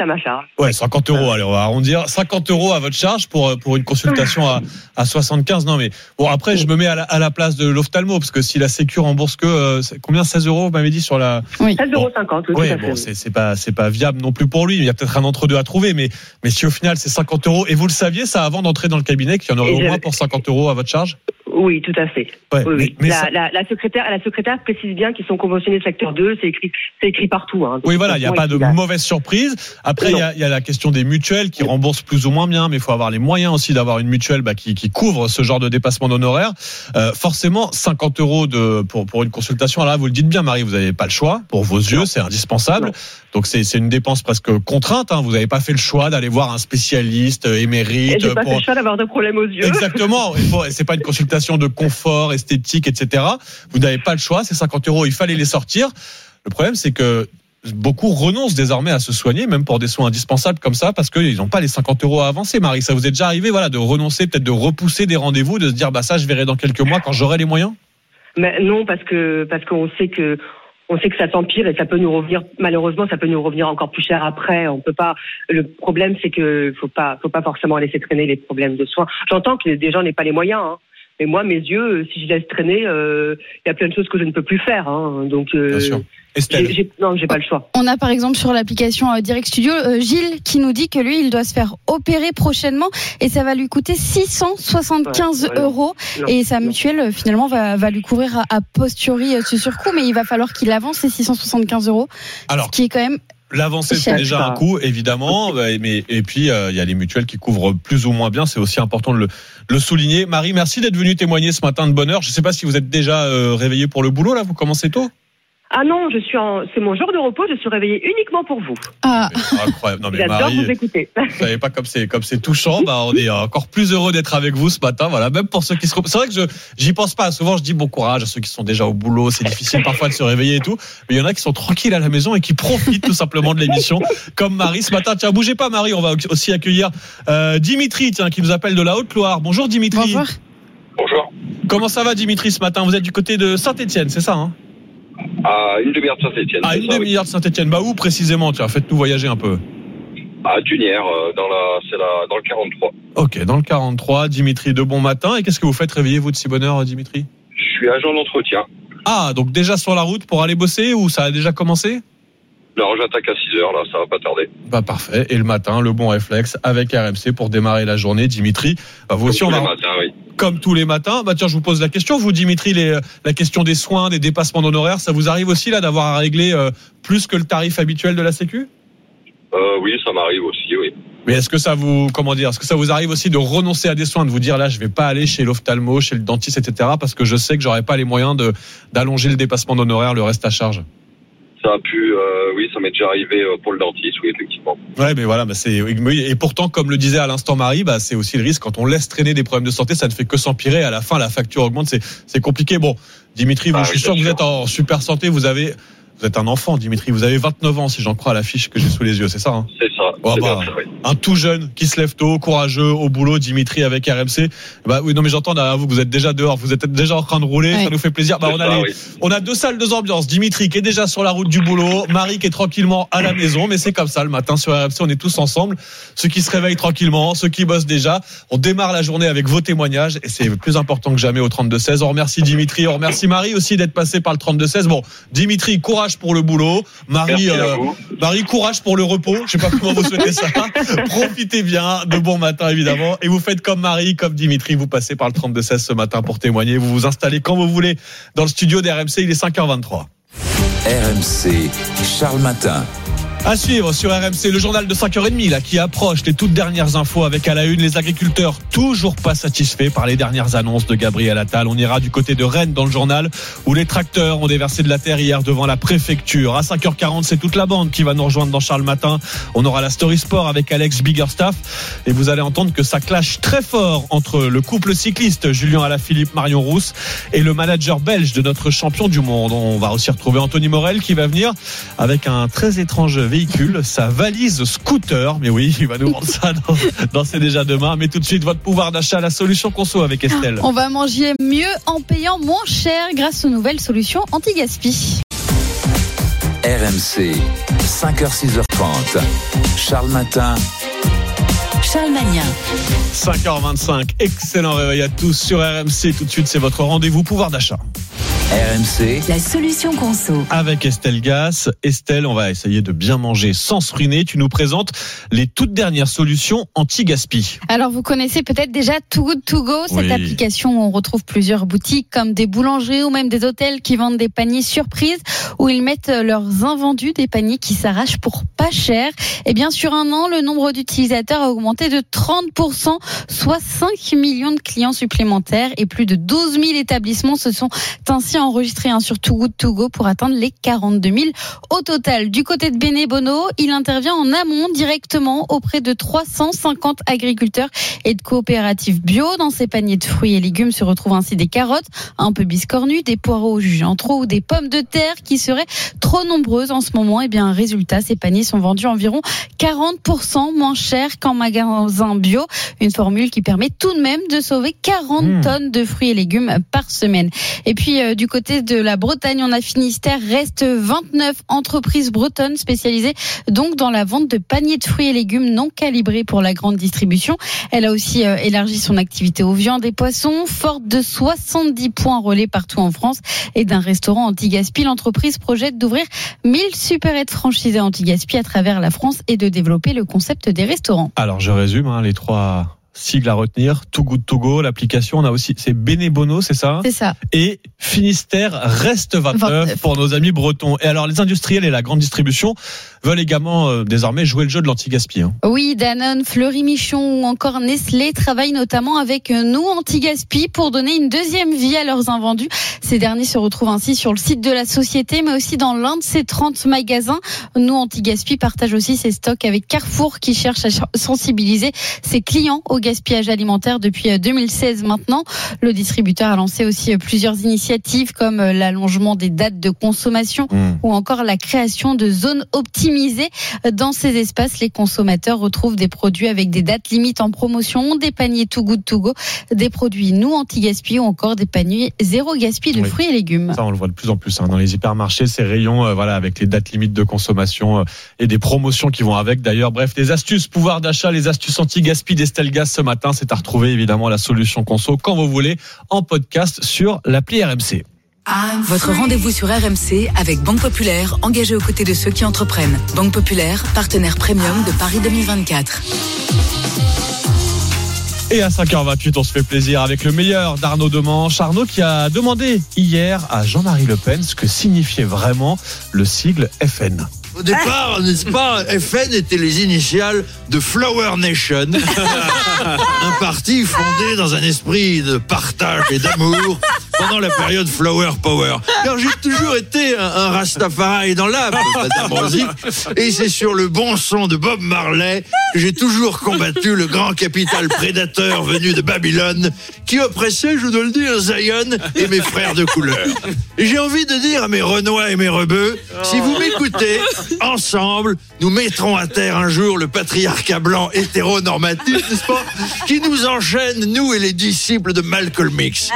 à ma charge. Ouais, 50 euros. Allez, on va arrondir. 50 euros à votre charge pour euh, pour une consultation à, à 75. Non mais bon après je me mets à la, à la place de l'ophtalmo parce que si la Sécu rembourse que euh, combien? 16 euros vous m'avez dit sur la. 16,50 euros, oui, Oui, bon, c'est pas c'est pas viable non plus pour lui. Il y a peut-être un entre deux à trouver, mais mais si au final c'est 50 euros et vous le saviez ça avant d'entrer dans le cabinet qu'il y en aurait Et au moins pour 50 euros à votre charge? Oui, tout à fait. Ouais, Oui, mais- oui. mais la, ça- la, la secrétaire, la secrétaire précise bien qu'ils sont conventionnés secteur 2, c'est écrit, c'est écrit partout. Hein. Oui, voilà, il n'y a pas de mauvaise surprise. Après, il y a, il y a la question des mutuelles qui remboursent plus ou moins bien, mais il faut avoir les moyens aussi d'avoir une mutuelle bah, qui, qui couvre ce genre de dépassement d'honoraires. Euh, forcément, 50 euros de, pour, pour une consultation. Alors là, vous le dites bien, Marie, vous n'avez pas le choix. Pour vos yeux, c'est indispensable. Donc c'est une dépense presque contrainte. Hein. Vous n'avez pas fait le choix d'aller voir un spécialiste euh, émérite. j'ai pas pour- fait le choix d'avoir de problème aux yeux. Exactement. C'est pas une consultation de confort, esthétique, etc. Vous n'avez pas le choix. Ces 50 euros, il fallait les sortir. Le problème, c'est que beaucoup renoncent désormais à se soigner, même pour des soins indispensables comme ça, parce qu'ils n'ont pas les 50 euros à avancer. Marie, ça vous est déjà arrivé, voilà, de renoncer, peut-être de repousser des rendez-vous, de se dire, bah ça, je verrai dans quelques mois quand j'aurai les moyens? Mais non, parce que parce qu'on sait que on sait que ça s'empire et ça peut nous revenir malheureusement ça peut nous revenir encore plus cher après. On peut pas. Le problème c'est que faut pas faut pas forcément laisser traîner les problèmes de soins. J'entends que des gens n'aient pas les moyens. Hein. Et moi, mes yeux, euh, si je laisse traîner, euh, il y a plein de choses que je ne peux plus faire. Hein. Donc, euh, Bien sûr. Estelle. j'ai- non, j'ai pas le choix. On a par exemple sur l'application euh, Direct Studio euh, Gilles qui nous dit que lui il doit se faire opérer prochainement et ça va lui coûter 675 Ouais, ouais, non. euros Non, et sa mutuelle euh, finalement va, va lui couvrir à, à posteriori ce surcoût mais il va falloir qu'il avance ces 675 euros Alors, ce qui est quand même L'avancée, c'est déjà un coût, évidemment. euh, Mais, et puis, euh, il y a les mutuelles qui couvrent plus ou moins bien. C'est aussi important de le, le souligner. Marie, merci d'être venue témoigner ce matin de bonne heure. Je ne sais pas si vous êtes déjà euh, réveillé pour le boulot, là. Vous commencez tôt? Ah non, je suis en, c'est mon jour de repos. Je suis réveillée uniquement pour vous. ah, Incroyable. Non, mais J'adore Marie, vous écouter. vous savez pas comme c'est comme c'est touchant. Bah, on est encore plus heureux d'être avec vous ce matin. Voilà, même pour ceux qui se. C'est vrai que je j'y pense pas. Souvent, je dis bon courage à ceux qui sont déjà au boulot. C'est difficile parfois de se réveiller et tout. Mais il y en a qui sont tranquilles à la maison et qui profitent tout simplement de l'émission, comme Marie ce matin. Tiens, bougez pas, Marie. On va aussi accueillir euh, Dimitri, tiens, qui nous appelle de la Haute-Loire. Bonjour, Dimitri. bonjour. Bonjour. Comment ça va, Dimitri, ce matin? Vous êtes du côté de Saint-Etienne, c'est ça hein? À une demi-heure de Saint-Etienne. À une demi-heure de Saint-Etienne. Bah où précisément Tiens, faites-nous voyager un peu. À Dunière, euh, dans, la, c'est la, dans le 43. Ok, dans le 43, Dimitri, de bon matin. Et qu'est-ce que vous faites réveiller-vous de si bonne heure, Dimitri? Je suis agent d'entretien. Ah, donc déjà sur la route pour aller bosser ou ça a déjà commencé? Non, j'attaque à 6 heures, là, ça va pas tarder. Bah parfait. Et le matin, le bon réflexe avec RMC pour démarrer la journée. Dimitri, bah, vous aussi, on va, matins, oui. Comme tous les matins. Bah tiens, je vous pose la question. Vous, Dimitri, les, la question des soins, des dépassements d'honoraires, ça vous arrive aussi là d'avoir à régler euh, plus que le tarif habituel de la Sécu? Euh, oui, ça m'arrive aussi, oui. Mais est-ce que ça vous, comment dire, est-ce que ça vous arrive aussi de renoncer à des soins, de vous dire là, je vais pas aller chez l'ophtalmo, chez le dentiste, etc., parce que je sais que j'aurai pas les moyens de d'allonger le dépassement d'honoraires, le reste à charge? Ça a pu, euh, oui, ça m'est déjà arrivé euh, pour le dentiste, oui, effectivement. Ouais, mais voilà, bah c'est et pourtant, comme le disait à l'instant Marie, bah c'est aussi le risque quand on laisse traîner des problèmes de santé, ça ne fait que s'empirer. À la fin, la facture augmente, c'est compliqué. Bon, Dimitri, vous, Ah je suis oui, sûr que vous êtes en super santé. Vous avez, vous êtes un enfant, Dimitri. Vous avez 29 ans, si j'en crois à l'affiche que j'ai sous les yeux, c'est ça hein C'est ça. Oh, bah, bien ça, oui. un tout jeune qui se lève tôt, courageux, au boulot, Dimitri avec RMC. Bah oui, non mais j'entends derrière vous, que vous êtes déjà dehors, vous êtes déjà en train de rouler, Ouais. ça nous fait plaisir. Bah C'est on a ça, les- oui. on a deux salles, deux ambiances. Dimitri qui est déjà sur la route du boulot, Marie qui est tranquillement à la maison, mais c'est comme ça le matin sur RMC, on est tous ensemble. Ceux qui se réveillent tranquillement, ceux qui bossent déjà. On démarre la journée avec vos témoignages et c'est plus important que jamais au 32-16. On remercie Dimitri, on remercie Marie aussi d'être passé par le 32-16. Bon, Dimitri, courage pour le boulot. Marie, euh. Marie, courage pour le repos. Je sais pas comment vous souhaitez ça. Profitez bien de bon matin, évidemment. Et vous faites comme Marie, comme Dimitri. Vous passez par le 32-16 ce matin pour témoigner. Vous vous installez quand vous voulez dans le studio d'RMC. Il est 5h23. RMC, Charles Matin. À suivre sur RMC, le journal de 5h30 là, qui approche les toutes dernières infos avec à la une les agriculteurs toujours pas satisfaits par les dernières annonces de Gabriel Attal. On ira du côté de Rennes dans le journal où les tracteurs ont déversé de la terre hier devant la préfecture. À 5h40, c'est toute la bande qui va nous rejoindre dans Charles Matin. On aura la Story Sport avec Alex Biggerstaff et vous allez entendre que ça clash très fort entre le couple cycliste Julien Alaphilippe, Marion Rousse et le manager belge de notre champion du monde. On va aussi retrouver Anthony Morel qui va venir avec un très étrange véhicule, sa valise scooter. Mais oui, il va nous vendre ça dans, dans C'est déjà demain. Mais tout de suite, votre pouvoir d'achat, la solution conso avec Estelle. On va manger mieux en payant moins cher grâce aux nouvelles solutions anti-gaspi. RMC, 5h, 6h30. Charles Matin. Charles Magnin. 5h25, excellent réveil à tous sur RMC. Tout de suite, c'est votre rendez-vous pouvoir d'achat. RMC, La solution conso. Avec Estelle Gas. Estelle, on va essayer de bien manger sans se ruiner. Tu nous présentes les toutes dernières solutions anti-gaspi. Alors vous connaissez peut-être déjà Too Good To Go, cette Oui. application où on retrouve plusieurs boutiques comme des boulangeries ou même des hôtels qui vendent des paniers surprises où ils mettent leurs invendus, des paniers qui s'arrachent pour pas cher. Et bien sur un an, le nombre d'utilisateurs a augmenté de 30%, soit 5 millions de clients supplémentaires et plus de 12 000 établissements se sont ainsi enregistrés hein, sur Too Good pour atteindre les 42 000 au total. Du côté de Bene Bono, il intervient en amont directement auprès de 350 agriculteurs et de coopératives bio. Dans ces paniers de fruits et légumes se retrouvent ainsi des carottes un peu biscornues, des poireaux jugés en trop ou des pommes de terre qui seraient trop nombreuses en ce moment. Et bien, résultat, ces paniers sont vendus environ 40% moins cher qu'en magasin bio. Formule qui permet tout de même de sauver 40 Mmh. tonnes de fruits et légumes par semaine. Et puis, euh, du côté de la Bretagne, on a Finistère, reste 29 entreprises bretonnes spécialisées donc dans la vente de paniers de fruits et légumes non calibrés pour la grande distribution. Elle a aussi euh, élargi son activité aux viandes et poissons, forte de 70 points relais partout en France et d'un restaurant anti-gaspi. L'entreprise projette d'ouvrir 1000 supérettes franchisées anti-gaspi à travers la France et de développer le concept des restaurants. Alors je résume hein, les trois sigles à retenir. Too Good To Go, l'application. On a aussi, c'est Benebono, c'est ça C'est ça. Et Finistère reste 29, 29. pour nos amis bretons. Et alors les industriels et la grande distribution veulent également euh, désormais jouer le jeu de l'anti-gaspi. hein. Oui, Danone, Fleury Michon ou encore Nestlé travaillent notamment avec nous anti-gaspi pour donner une deuxième vie à leurs invendus. Ces derniers se retrouvent ainsi sur le site de la société, mais aussi dans l'un de ses 30 magasins. Nous anti-gaspi partage aussi ses stocks avec Carrefour qui cherche à sensibiliser ses clients au gaspillage alimentaire depuis euh, 2016 maintenant. Le distributeur a lancé aussi euh, plusieurs initiatives comme euh, l'allongement des dates de consommation ou encore la création de zones optimisées. Dans ces espaces, les consommateurs retrouvent des produits avec des dates limites en promotion, des paniers Too Good To Go, des produits nous anti-gaspi ou encore des paniers zéro gaspi de Oui. fruits et légumes. Ça, on le voit de plus en plus hein, dans les hypermarchés, ces rayons, euh, voilà, avec les dates limites de consommation euh, et des promotions qui vont avec. D'ailleurs, bref, des astuces pouvoir d'achat, les astuces anti-gaspi d'Estelgas ce matin, c'est à retrouver évidemment la solution conso quand vous voulez en podcast sur l'appli RMC. Votre rendez-vous sur RMC avec Banque Populaire, engagée aux côtés de ceux qui entreprennent. Banque Populaire, partenaire premium de Paris 2024. Et à 5h28, on se fait plaisir avec le meilleur d'Arnaud Demanche. Arnaud qui a demandé hier à Jean-Marie Le Pen ce que signifiait vraiment le sigle FN. Au départ, n'est-ce pas, FN était les initiales de Flower Nation, un parti fondé dans un esprit de partage et d'amour pendant la période Flower Power. Car j'ai toujours été un, un Rastafari dans l'âme, Madame Rosic, et c'est sur le bon son de Bob Marley que j'ai toujours combattu le grand capital prédateur venu de Babylone qui oppressait, je dois le dire, Zion et mes frères de couleur. Et j'ai envie de dire à mes Renois et mes Rebeux, si vous m'écoutez, ensemble, nous mettrons à terre un jour le patriarcat blanc hétéronormatif, n'est-ce pas, qui nous enchaîne, nous et les disciples de Malcolm X.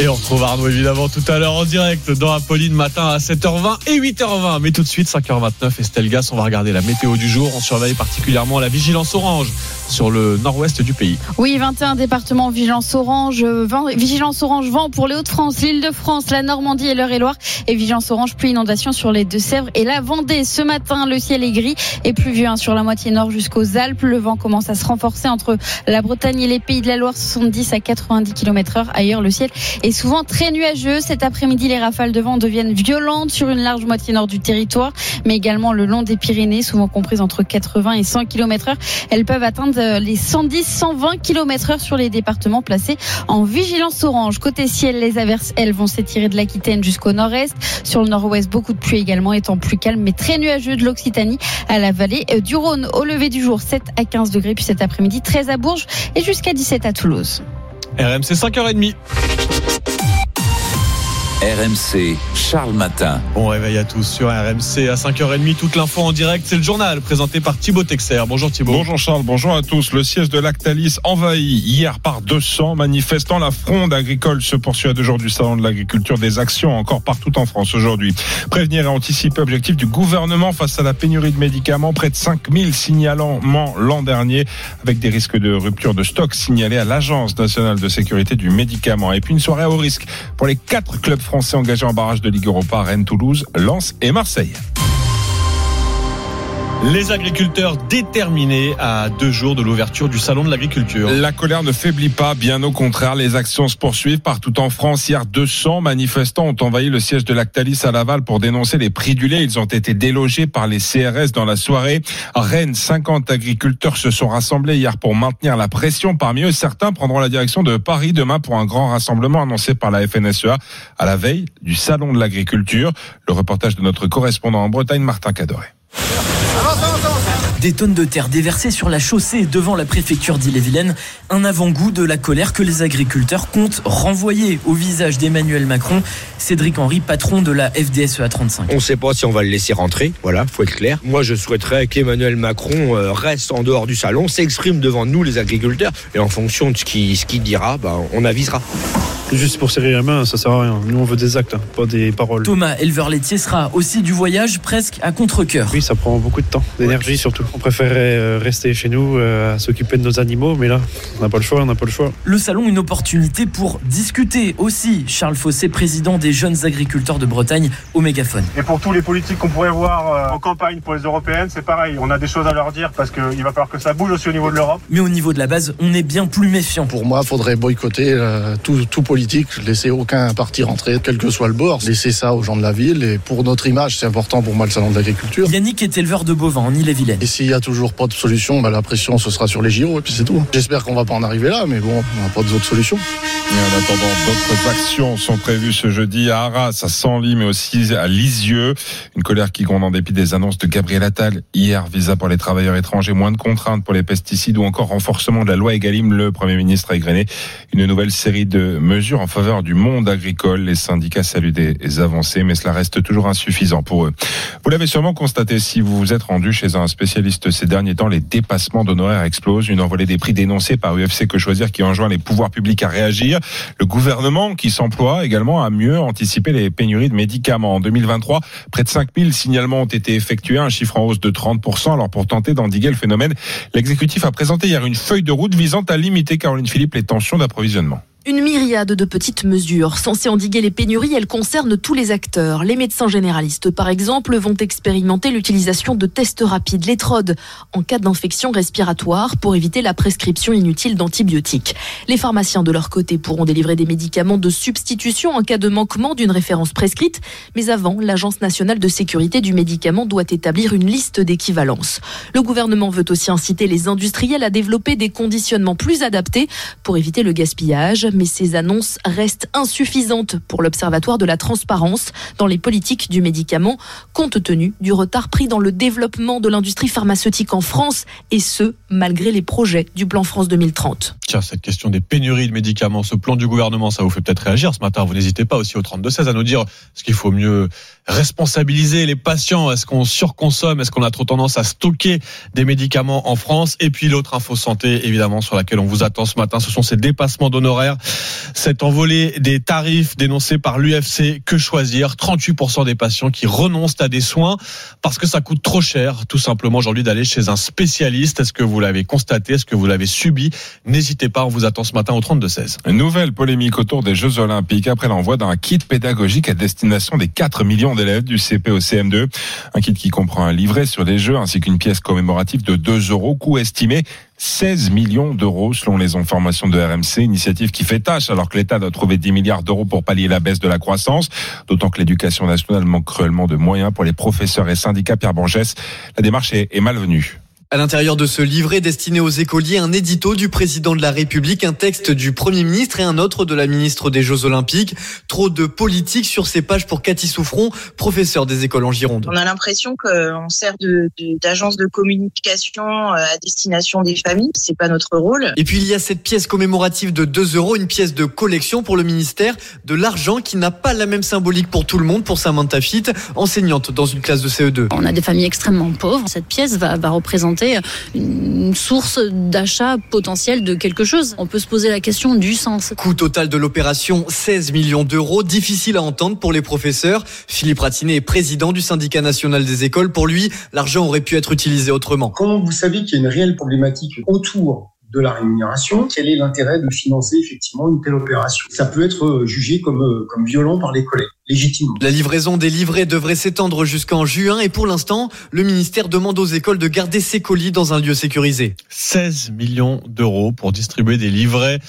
Et on retrouve Arnaud évidemment tout à l'heure en direct dans Apolline matin à 7h20 et 8h20. Mais tout de suite, 5h29, Estelle Gas, on va regarder la météo du jour. On surveille particulièrement la vigilance orange sur le nord-ouest du pays. Oui, 21 départements vigilance orange, 20 vigilance orange vent pour les Hauts-de-France, l'Île-de-France, la Normandie et l'Eure-et-Loire et vigilance orange pluie inondation sur les Deux-Sèvres et la Vendée. Ce matin, le ciel est gris et pluvieux hein, sur la moitié nord jusqu'aux Alpes. Le vent commence à se renforcer entre la Bretagne et les Pays de la Loire, 70 à 90 km heure. Ailleurs, le ciel est souvent très nuageux. Cet après-midi, les rafales de vent deviennent violentes sur une large moitié nord du territoire, mais également le long des Pyrénées, souvent comprises entre 80 et 100 km heure. Elles peuvent atteindre les 110, 120 km heure sur les départements placés en vigilance orange. Côté ciel, les averses, elles, vont s'étirer de l'Aquitaine jusqu'au nord-est. Sur le nord-ouest, beaucoup de pluie également, étant plus calme, mais très nuageux de l'Occitanie à la vallée euh, du Rhône. Au lever du jour, 7 à 15 degrés, puis cet après-midi, 13 à Bourges et jusqu'à 17 à Toulouse. RMC 5h30. RMC, Charles Matin. Bon réveil à tous sur RMC à 5h30. Toute l'info en direct, c'est le journal présenté par Thibaut Texer. Bonjour Thibaut. Bonjour Charles, bonjour à tous. Le siège de Lactalis envahi hier par 200 manifestants. La fronde agricole se poursuit à deux jours du salon de l'agriculture. Des actions encore partout en France aujourd'hui. Prévenir et anticiper objectif du gouvernement face à la pénurie de médicaments. Près de 5000 signalements l'an dernier avec des risques de rupture de stock signalés à l'Agence nationale de sécurité du médicament. Et puis une soirée à haut risque pour les quatre clubs français engagés en barrage de Ligue Europa, Rennes, Toulouse, Lens et Marseille. Les agriculteurs déterminés à deux jours de l'ouverture du salon de l'agriculture. La colère ne faiblit pas, bien au contraire, les actions se poursuivent partout en France. Hier, 200 manifestants ont envahi le siège de Lactalis à Laval pour dénoncer les prix du lait. Ils ont été délogés par les CRS dans la soirée. Rennes, 50 agriculteurs se sont rassemblés hier pour maintenir la pression. Parmi eux, certains prendront la direction de Paris demain pour un grand rassemblement annoncé par la FNSEA à la veille du salon de l'agriculture. Le reportage de notre correspondant en Bretagne, Martin Cadoré. Des tonnes de terre déversées sur la chaussée devant la préfecture d'Ille-et-Vilaine, un avant-goût de la colère que les agriculteurs comptent renvoyer au visage d'Emmanuel Macron. Cédric Henry, patron de la FDSEA 35. On ne sait pas si on va le laisser rentrer, voilà, faut être clair. Moi, je souhaiterais qu'Emmanuel Macron euh, reste en dehors du salon, s'exprime devant nous, les agriculteurs, et en fonction de ce qu'il dira, bah, on avisera. Juste pour serrer la main, ça sert à rien. Nous, on veut des actes, hein, pas des paroles. Thomas, éleveur laitier, sera aussi du voyage presque à contre-coeur. Oui, ça prend beaucoup de temps, d'énergie surtout. On préférerait euh, rester chez nous, euh, à s'occuper de nos animaux, mais là, on n'a pas le choix, on n'a pas le choix. Le salon, une opportunité pour discuter aussi. Charles Fossé, président des jeunes agriculteurs de Bretagne, au mégaphone. Et pour tous les politiques qu'on pourrait voir euh, en campagne pour les européennes, c'est pareil. On a des choses à leur dire parce qu'il va falloir que ça bouge aussi au niveau de l'Europe. Mais au niveau de la base, on est bien plus méfiant. Pour moi, il faudrait boycotter euh, tout, tout politique, laisser aucun parti rentrer, quel que soit le bord, laisser ça aux gens de la ville. Et pour notre image, c'est important pour moi le salon de l'agriculture. Yannick est éleveur de bovins en Ille-et-Vilaine. Et s'il y a toujours pas de solution, bah, la pression ce sera sur les JO et puis c'est tout. J'espère qu'on va pas en arriver là, mais bon, on n'a pas d'autres solutions. Et en attendant, d'autres actions sont prévues ce jeudi à Arras, à Senlis, mais aussi à Lisieux. Une colère qui gronde en dépit des annonces de Gabriel Attal hier, visa pour les travailleurs étrangers, moins de contraintes pour les pesticides ou encore renforcement de la loi Egalim. Le Premier ministre a égrené une nouvelle série de mesures en faveur du monde agricole. Les syndicats saluent des avancées, mais cela reste toujours insuffisant pour eux. Vous l'avez sûrement constaté si vous vous êtes rendu chez un spécialiste ces derniers temps, les dépassements d'honoraires explosent. Une envolée des prix dénoncée par UFC Que Choisir qui enjoint les pouvoirs publics à réagir. Le gouvernement qui s'emploie également à mieux anticiper les pénuries de médicaments. En 2023, près de 5000 signalements ont été effectués, un chiffre en hausse de 30%. Alors pour tenter d'endiguer le phénomène, l'exécutif a présenté hier une feuille de route visant à limiter, Caroline Philippe, les tensions d'approvisionnement. Une myriade de petites mesures censées endiguer les pénuries, elles concernent tous les acteurs. Les médecins généralistes, par exemple, vont expérimenter l'utilisation de tests rapides, les en cas d'infection respiratoire pour éviter la prescription inutile d'antibiotiques. Les pharmaciens, de leur côté, pourront délivrer des médicaments de substitution en cas de manquement d'une référence prescrite. Mais avant, l'Agence nationale de sécurité du médicament doit établir une liste d'équivalence. Le gouvernement veut aussi inciter les industriels à développer des conditionnements plus adaptés pour éviter le gaspillage mais ces annonces restent insuffisantes pour l'Observatoire de la transparence dans les politiques du médicament, compte tenu du retard pris dans le développement de l'industrie pharmaceutique en France, et ce, malgré les projets du plan France 2030. Tiens, cette question des pénuries de médicaments, ce plan du gouvernement, ça vous fait peut-être réagir ce matin. Vous n'hésitez pas aussi au 32-16 à nous dire ce qu'il faut mieux responsabiliser les patients. Est-ce qu'on surconsomme? Est-ce qu'on a trop tendance à stocker des médicaments en France? Et puis l'autre info santé, évidemment, sur laquelle on vous attend ce matin, ce sont ces dépassements d'honoraires. Cette envolée des tarifs dénoncés par l'UFC, que choisir? 38% des patients qui renoncent à des soins parce que ça coûte trop cher, tout simplement, aujourd'hui, d'aller chez un spécialiste. Est-ce que vous l'avez constaté? Est-ce que vous l'avez subi? N'hésitez pas, on vous attend ce matin au 32-16. Une nouvelle polémique autour des Jeux Olympiques après l'envoi d'un kit pédagogique à destination des 4 millions d'élèves du CP au CM2. Un kit qui comprend un livret sur les Jeux ainsi qu'une pièce commémorative de 2 euros, coût estimé 16 millions d'euros selon les informations de RMC, initiative qui fait tâche alors que l'État doit trouver 10 milliards d'euros pour pallier la baisse de la croissance, d'autant que l'éducation nationale manque cruellement de moyens pour les professeurs et syndicats. Pierre Bangès, la démarche est malvenue. À l'intérieur de ce livret destiné aux écoliers, un édito du président de la République, un texte du Premier ministre et un autre de la ministre des Jeux Olympiques. Trop de politique sur ces pages pour Cathy Souffron, professeur des écoles en Gironde. On a l'impression qu'on sert de, d'agence de, communication euh, à destination des familles. C'est pas notre rôle. Et puis il y a cette pièce commémorative de 2 euros, une pièce de collection pour le ministère, de l'argent qui n'a pas la même symbolique pour tout le monde, pour Samantha Fitt, enseignante dans une classe de CE2. On a des familles extrêmement pauvres. Cette pièce va, va représenter une source d'achat potentiel de quelque chose. On peut se poser la question du sens. Coût total de l'opération 16 millions d'euros, difficile à entendre pour les professeurs. Philippe Ratinet est président du syndicat national des écoles. Pour lui, l'argent aurait pu être utilisé autrement. Comment vous savez qu'il y a une réelle problématique autour de la rémunération, quel est l'intérêt de financer effectivement une telle opération? Ça peut être jugé comme, comme violent par les collègues. Légitimement. La livraison des livrets devrait s'étendre jusqu'en juin et pour l'instant, le ministère demande aux écoles de garder ces colis dans un lieu sécurisé. 16 millions d'euros pour distribuer des livrets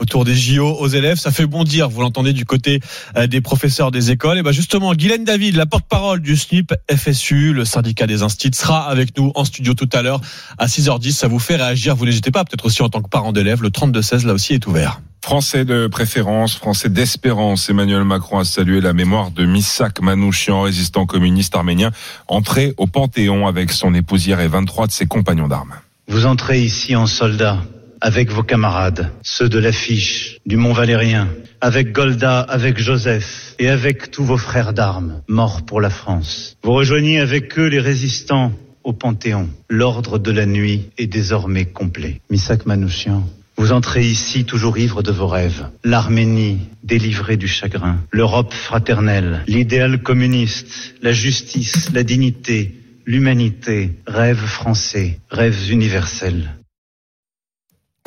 autour des JO aux élèves. Ça fait bondir, vous l'entendez du côté des professeurs des écoles. Et ben justement, Guylaine David, la porte-parole du SNIP FSU, le syndicat des instituts, sera avec nous en studio tout à l'heure à 6h10. Ça vous fait réagir, vous n'hésitez pas, peut-être aussi en tant que parent d'élève. Le 32-16 là aussi est ouvert. Français de préférence, français d'espérance, Emmanuel Macron a salué la mémoire de Missak Manouchian, résistant communiste arménien, entré au Panthéon avec son épouse hier et 23 de ses compagnons d'armes. Vous entrez ici en soldat avec vos camarades, ceux de l'affiche, du Mont Valérien, avec Golda, avec Joseph et avec tous vos frères d'armes, morts pour la France. Vous rejoignez avec eux les résistants au Panthéon. L'ordre de la nuit est désormais complet. Missak Manouchian, Vous entrez ici toujours ivre de vos rêves. L'Arménie délivrée du chagrin, l'Europe fraternelle, l'idéal communiste, la justice, la dignité, l'humanité, rêves français, rêves universels.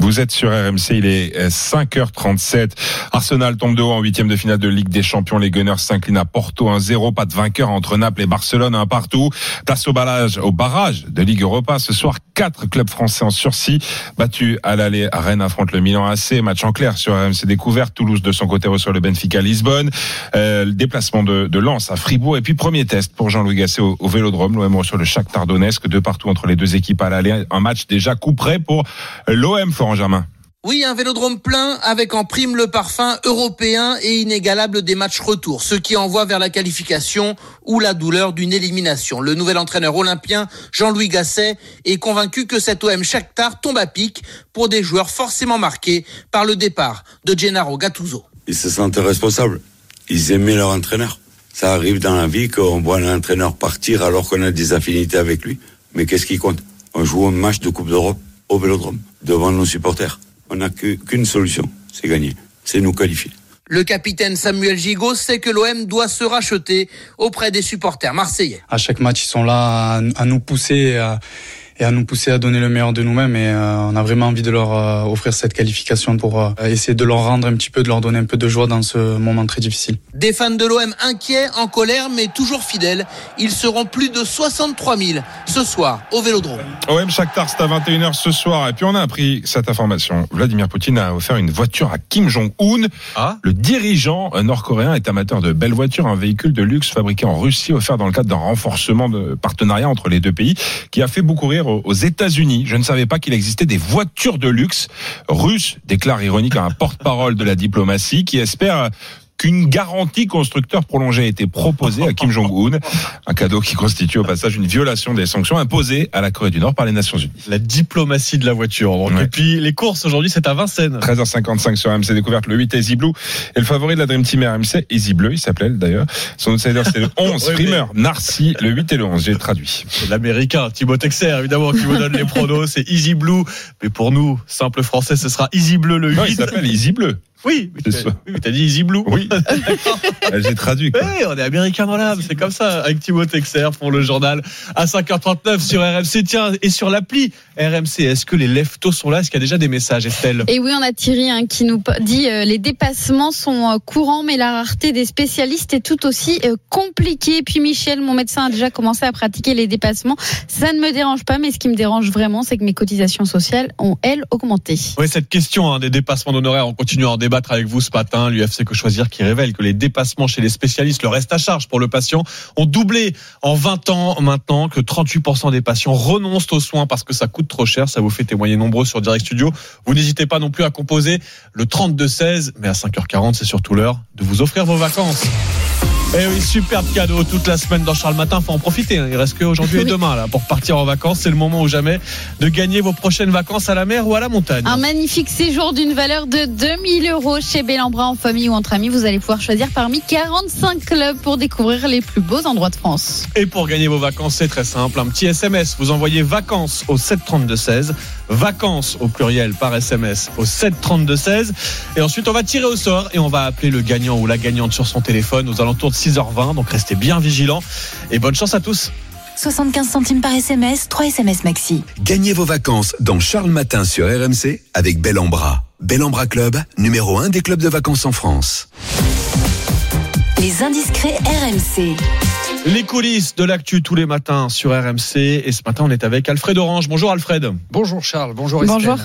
Vous êtes sur RMC, il est euh, 5h37. Arsenal tombe de haut en huitième de finale de Ligue des Champions. Les Gunners s'inclinent à Porto 1-0. Pas de vainqueur entre Naples et Barcelone, un partout. Place au barrage, au barrage de Ligue Europa. Ce soir, quatre clubs français en sursis. Battus à l'aller, Rennes affronte le Milan AC. Match en clair sur RMC Découverte. Toulouse de son côté reçoit le Benfica Lisbonne. Euh, déplacement de, de Lens à Fribourg. Et puis premier test pour Jean-Louis Gasset au, Vélodrome. L'OM reçoit le Shakhtar Donetsk. Deux partout entre les deux équipes à l'aller. Un match déjà coup pour l'OM, Florent Germain. Oui, un vélodrome plein avec en prime le parfum européen et inégalable des matchs retour, ce qui envoie vers la qualification ou la douleur d'une élimination. Le nouvel entraîneur olympien Jean-Louis Gasset est convaincu que cet OM Shakhtar tombe à pic pour des joueurs forcément marqués par le départ de Gennaro Gattuso. Ils se sentaient responsables. Ils aimaient leur entraîneur. Ça arrive dans la vie qu'on voit un entraîneur partir alors qu'on a des affinités avec lui. Mais qu'est-ce qui compte? On joue un match de Coupe d'Europe au Vélodrome devant nos supporters on n'a qu'une solution, c'est gagner, c'est nous qualifier. Le capitaine Samuel Gigot sait que l'OM doit se racheter auprès des supporters marseillais. À chaque match, ils sont là à, à nous pousser à, et à nous pousser à donner le meilleur de nous-mêmes. Et euh, on a vraiment envie de leur euh, offrir cette qualification pour euh, essayer de leur rendre un petit peu, de leur donner un peu de joie dans ce moment très difficile. Des fans de l'OM inquiets, en colère, mais toujours fidèles. Ils seront plus de 63 000 ce soir au Vélodrome. OM Shakhtar, c'est à 21h ce soir. Et puis on a appris cette information. Vladimir Poutine a offert une voiture à Kim Jong-un. Le dirigeant nord-coréen est amateur de belles voitures, un véhicule de luxe fabriqué en Russie, offert dans le cadre d'un renforcement de partenariat entre les deux pays, qui a fait beaucoup rire aux États-Unis. Je ne savais pas qu'il existait des voitures de luxe russes, déclare ironique un porte-parole de la diplomatie, qui espère qu'une garantie constructeur prolongée a été proposée à Kim Jong-un. Un cadeau qui constitue au passage une violation des sanctions imposées à la Corée du Nord par les Nations Unies. La diplomatie de la voiture. Donc, Ouais. Et puis les courses aujourd'hui, c'est à Vincennes. 13h55 sur RMC Découverte, le 8 Easy Blue. Et le favori de la Dream Team RMC, Easy Bleu, il s'appelait d'ailleurs. Son outsider, c'était le 11, Ouais, Primer, Narcy, le 8 et le 11. J'ai traduit. C'est l'américain, Thibaut Texer, évidemment, qui vous donne les pronos. C'est Easy Blue. Mais pour nous, simple français, ce sera Easy Bleu le 8. Non, il s'appelle Easy Bleu. Oui, mais t'as- oui, dit Easy Blue. Oui. J'ai traduit. quoi. Oui, on est américain dans l'âme, c'est comme ça, avec Thibaut Texer pour le journal à 5h39 sur RMC. Tiens, et sur l'appli RMC, est-ce que les leftos sont là? Est-ce qu'il y a déjà des messages, Estelle? Et oui, on a Thierry hein, qui nous dit euh, les dépassements sont euh, courants, mais la rareté des spécialistes est tout aussi euh, compliquée. Puis Michel, mon médecin, a déjà commencé à pratiquer les dépassements. Ça ne me dérange pas, mais ce qui me dérange vraiment, c'est que mes cotisations sociales ont, elles, augmenté. Oui, cette question hein, des dépassements d'honoraires, on continue à en débattre avec vous ce matin. L'UFC Que Choisir qui révèle que les dépassements chez les spécialistes, le reste à charge pour le patient, ont doublé en 20 ans maintenant, que 38% des patients renoncent aux soins parce que ça coûte trop cher. Ça vous fait témoigner nombreux sur Direct Studio. Vous n'hésitez pas non plus à composer le 32-16, mais à 5h40, c'est surtout l'heure de vous offrir vos vacances. Eh oui, superbe cadeau toute la semaine dans Charles Matin. Faut en profiter. hein. Il reste que aujourd'hui et demain là pour partir en vacances. C'est le moment ou jamais de gagner vos prochaines vacances à la mer ou à la montagne. Un magnifique séjour d'une valeur de 2000 euros chez Bellambra en famille ou entre amis. Vous allez pouvoir choisir parmi 45 clubs pour découvrir les plus beaux endroits de France. Et pour gagner vos vacances, c'est très simple. Un petit SMS. Vous envoyez vacances au 732-16. Vacances au pluriel par SMS au 732-16. Et ensuite, on va tirer au sort et on va appeler le gagnant ou la gagnante sur son téléphone aux alentours de 6h20. Donc restez bien vigilants. Et bonne chance à tous. 75 centimes par SMS, 3 SMS maxi. Gagnez vos vacances dans Charles Matin sur RMC avec Bel en Bras. Bel en Bras Club, numéro 1 des clubs de vacances en France. Les indiscrets RMC. Les coulisses de l'actu tous les matins sur RMC. Et ce matin, on est avec Alfred Orange. Bonjour Alfred. Bonjour Charles, bonjour Bonjour.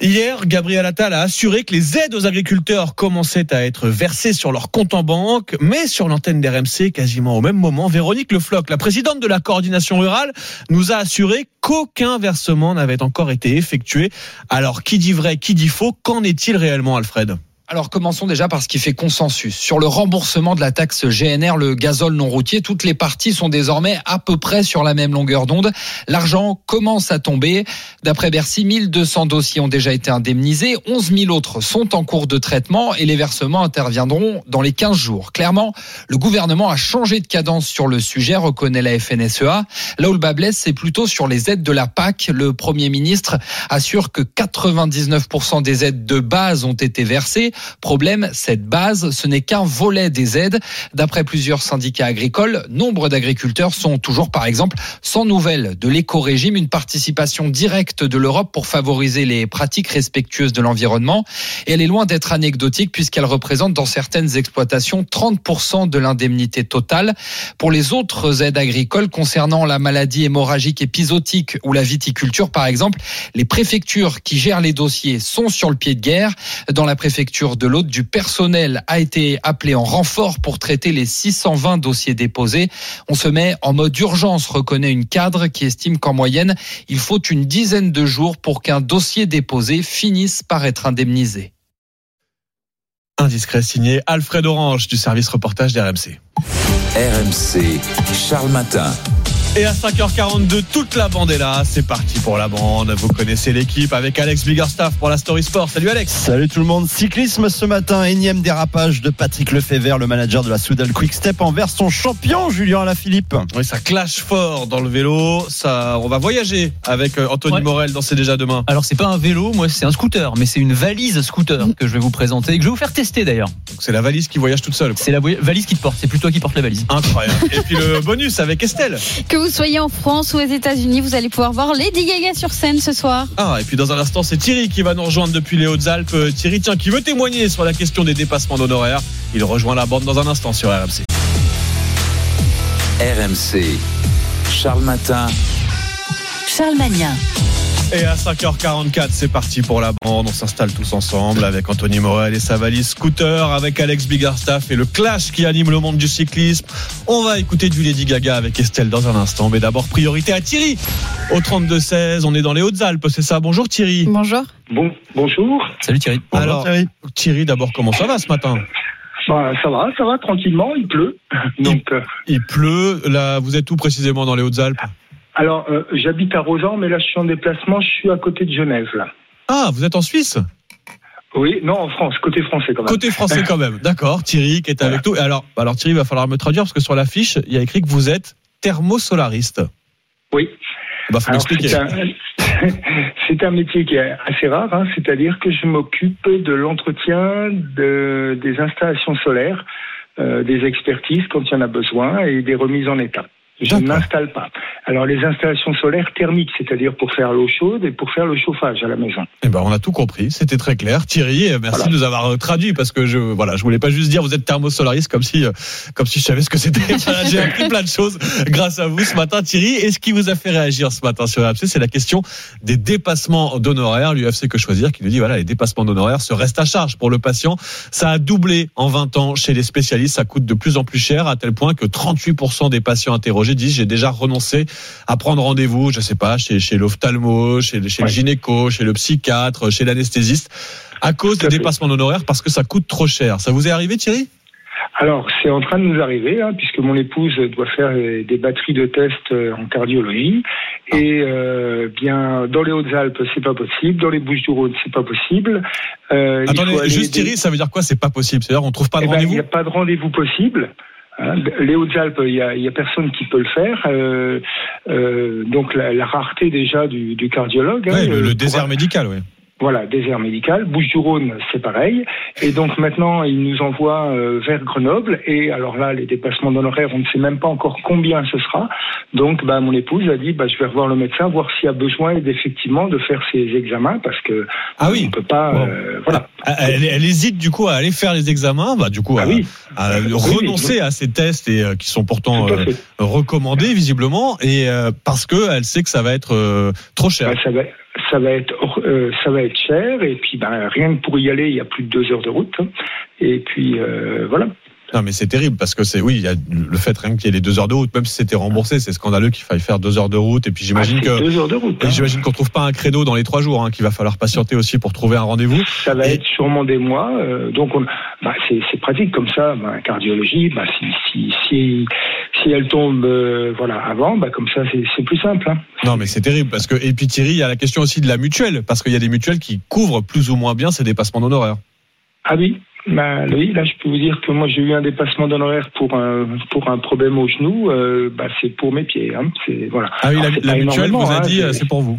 Hier, Gabriel Attal a assuré que les aides aux agriculteurs commençaient à être versées sur leur compte en banque, mais sur l'antenne d'RMC, quasiment au même moment, Véronique Le Floch, la présidente de la coordination rurale, nous a assuré qu'aucun versement n'avait encore été effectué. Alors, qui dit vrai, qui dit faux Qu'en est-il réellement, Alfred? Alors commençons déjà par ce qui fait consensus. Sur le remboursement de la taxe GNR, le gazole non routier, toutes les parties sont désormais à peu près sur la même longueur d'onde. L'argent commence à tomber. D'après Bercy, 1200 dossiers ont déjà été indemnisés, 11 000 autres sont en cours de traitement et les versements interviendront dans les 15 jours. Clairement, le gouvernement a changé de cadence sur le sujet, reconnaît la FNSEA. Là où le bas blesse, c'est plutôt sur les aides de la PAC. Le Premier ministre assure que 99% des aides de base ont été versées. Problème, cette base, ce n'est qu'un volet des aides. D'après plusieurs syndicats agricoles, nombre d'agriculteurs sont toujours, par exemple, sans nouvelles de l'éco-régime, une participation directe de l'Europe pour favoriser les pratiques respectueuses de l'environnement. Et elle est loin d'être anecdotique puisqu'elle représente dans certaines exploitations 30% de l'indemnité totale. Pour les autres aides agricoles concernant la maladie hémorragique épisodique ou la viticulture, par exemple, les préfectures qui gèrent les dossiers sont sur le pied de guerre. Dans la préfecture de l'Aude, du personnel a été appelé en renfort pour traiter les 620 dossiers déposés. On se met en mode urgence, reconnaît une cadre qui estime qu'en moyenne, il faut une dizaine de jours pour qu'un dossier déposé finisse par être indemnisé. Indiscret signé Alfred Orange du service reportage d'RMC. RMC, Charles Matin. Et à 5h42, toute la bande est là. C'est parti pour la bande. Vous connaissez l'équipe avec Alex Biggerstaff pour la Story Sport. Salut Alex. Salut tout le monde. Cyclisme ce matin. Énième dérapage de Patrick Lefebvre, le manager de la Soudal Quick Step envers son champion Julien Alaphilippe. Oui, ça clash fort dans le vélo. Ça, on va voyager avec euh, Anthony Ouais. Morel dans C'est déjà demain. Alors c'est pas un vélo, moi c'est un scooter, mais c'est une valise scooter que je vais vous présenter et que je vais vous faire tester d'ailleurs. Donc c'est la valise qui voyage toute seule. C'est la valise qui te porte, c'est plus toi qui porte la valise. Incroyable. Et puis le bonus avec Estelle. Que vous soyez en France ou aux États-Unis, vous allez pouvoir voir Lady Gaga sur scène ce soir. Ah, et puis dans un instant, c'est Thierry qui va nous rejoindre depuis les Hautes-Alpes. Euh, Thierry, tiens, qui veut témoigner sur la question des dépassements d'honoraires. Il rejoint la bande dans un instant sur RMC. RMC, Charles Matin. Charles Magnin. Et à 5h44, c'est parti pour la bande. On s'installe tous ensemble avec Anthony Morel et sa valise scooter, avec Alex Biggerstaff et le clash qui anime le monde du cyclisme. On va écouter du Lady Gaga avec Estelle dans un instant. Mais d'abord, priorité à Thierry. Au 32-16, on est dans les Hautes-Alpes, c'est ça Bonjour Thierry. Bonjour. Bon, bonjour. Salut Thierry. Alors, Thierry, d'abord, comment ça va ce matin? Bah, ça va, ça va tranquillement. Il pleut. Donc, euh, Il pleut. Là, vous êtes où précisément dans les Hautes-Alpes? Alors, euh, j'habite à Rosan, mais là, je suis en déplacement. Je suis à côté de Genève, là. Ah, vous êtes en Suisse? Oui, non, en France, côté français quand même. Côté français quand même. D'accord. Thierry qui est avec nous. Et Alors, alors Thierry, il va falloir me traduire parce que sur l'affiche, il y a écrit que vous êtes thermosolariste. Oui. Bah, faut Alors, m'expliquer. c'est un, métier qui est assez rare, hein, c'est-à-dire que je m'occupe de l'entretien de, des installations solaires, euh, des expertises quand il y en a besoin et des remises en état. Je n'installe pas. Alors les installations solaires thermiques, c'est-à-dire pour faire l'eau chaude et pour faire le chauffage à la maison. Eh ben, on a tout compris. C'était très clair. Thierry, euh, merci Voilà. de nous avoir euh, traduit parce que je, voilà, je voulais pas juste dire vous êtes thermosolariste comme si, euh, comme si je savais ce que c'était. J'ai appris plein de choses grâce à vous ce matin, Thierry. Et ce qui vous a fait réagir ce matin sur RMC, c'est la question des dépassements d'honoraires. L'UFC que choisir qui nous dit voilà, les dépassements d'honoraires se restent à charge pour le patient. Ça a doublé en 20 ans chez les spécialistes. Ça coûte de plus en plus cher à tel point que 38% des patients interrogés disent j'ai déjà renoncé à prendre rendez-vous, je sais pas, chez, chez l'ophtalmo, chez, chez le gynéco, chez le psychiatre, chez l'anesthésiste, à cause des dépassements d'honoraires parce que ça coûte trop cher. Ça vous est arrivé, Thierry? Alors, c'est en train de nous arriver, hein, puisque mon épouse doit faire des batteries de tests euh, en cardiologie. Et euh, bien, dans les Hautes-Alpes, c'est pas possible. Dans les Bouches-du-Rhône, c'est pas possible. Euh, Attendez, juste des- Thierry, ça veut dire quoi C'est pas possible? C'est-à-dire on trouve pas de Eh ben, rendez-vous Il n'y a pas de rendez-vous possible. Hein, les Hautes-Alpes, il y a, a personne qui peut le faire. Euh, euh, donc la, la rareté déjà du, du cardiologue. hein, Ouais, le, euh, pour- désert médical, oui. Voilà, désert médical. Bouches-du-Rhône, c'est pareil. Et donc maintenant, ils nous envoient euh, vers Grenoble. Et alors là, les dépassements d'honoraires, on ne sait même pas encore combien ce sera. Donc, bah, mon épouse a dit, bah, je vais revoir le médecin, voir s'il y a besoin effectivement de faire ces examens, parce que Ah oui. on peut pas. euh, voilà. Elle, elle hésite du coup à aller faire les examens, bah, du coup à, à renoncer à ces tests et euh, qui sont pourtant recommandés visiblement et parce que elle sait que ça va être trop cher. Bah, ça va, ça va être, euh, ça va être cher. Et puis, bah, rien que pour y aller, il y a plus de deux heures de route. Et puis, euh, voilà. Non, mais c'est terrible parce que c'est, oui, il y a le fait rien qu'il y ait les deux heures de route, même si c'était remboursé, c'est scandaleux qu'il faille faire deux heures de route. Et puis j'imagine Ah, que, deux heures de route, et hein. j'imagine qu'on trouve pas un créneau dans les trois jours, hein, qu'il va falloir patienter aussi pour trouver un rendez-vous. Ça va être sûrement des mois. euh, donc, on, bah, c'est c'est pratique comme ça. Bah, cardiologie, bah, si, si, si, si elle tombe euh, voilà, avant, bah, comme ça, c'est c'est plus simple. hein. Non, mais c'est terrible parce que, et puis Thierry, il y a la question aussi de la mutuelle, parce qu'il y a des mutuelles qui couvrent plus ou moins bien ces dépassements d'honoraires. Ah oui bah, oui, là je peux vous dire que moi j'ai eu un dépassement d'honoraires pour un pour un problème au genou, euh, bah, c'est pour mes pieds. Hein. C'est voilà. Ah oui, énormément, vous a hein, dit, c'est- euh, c'est pour vous.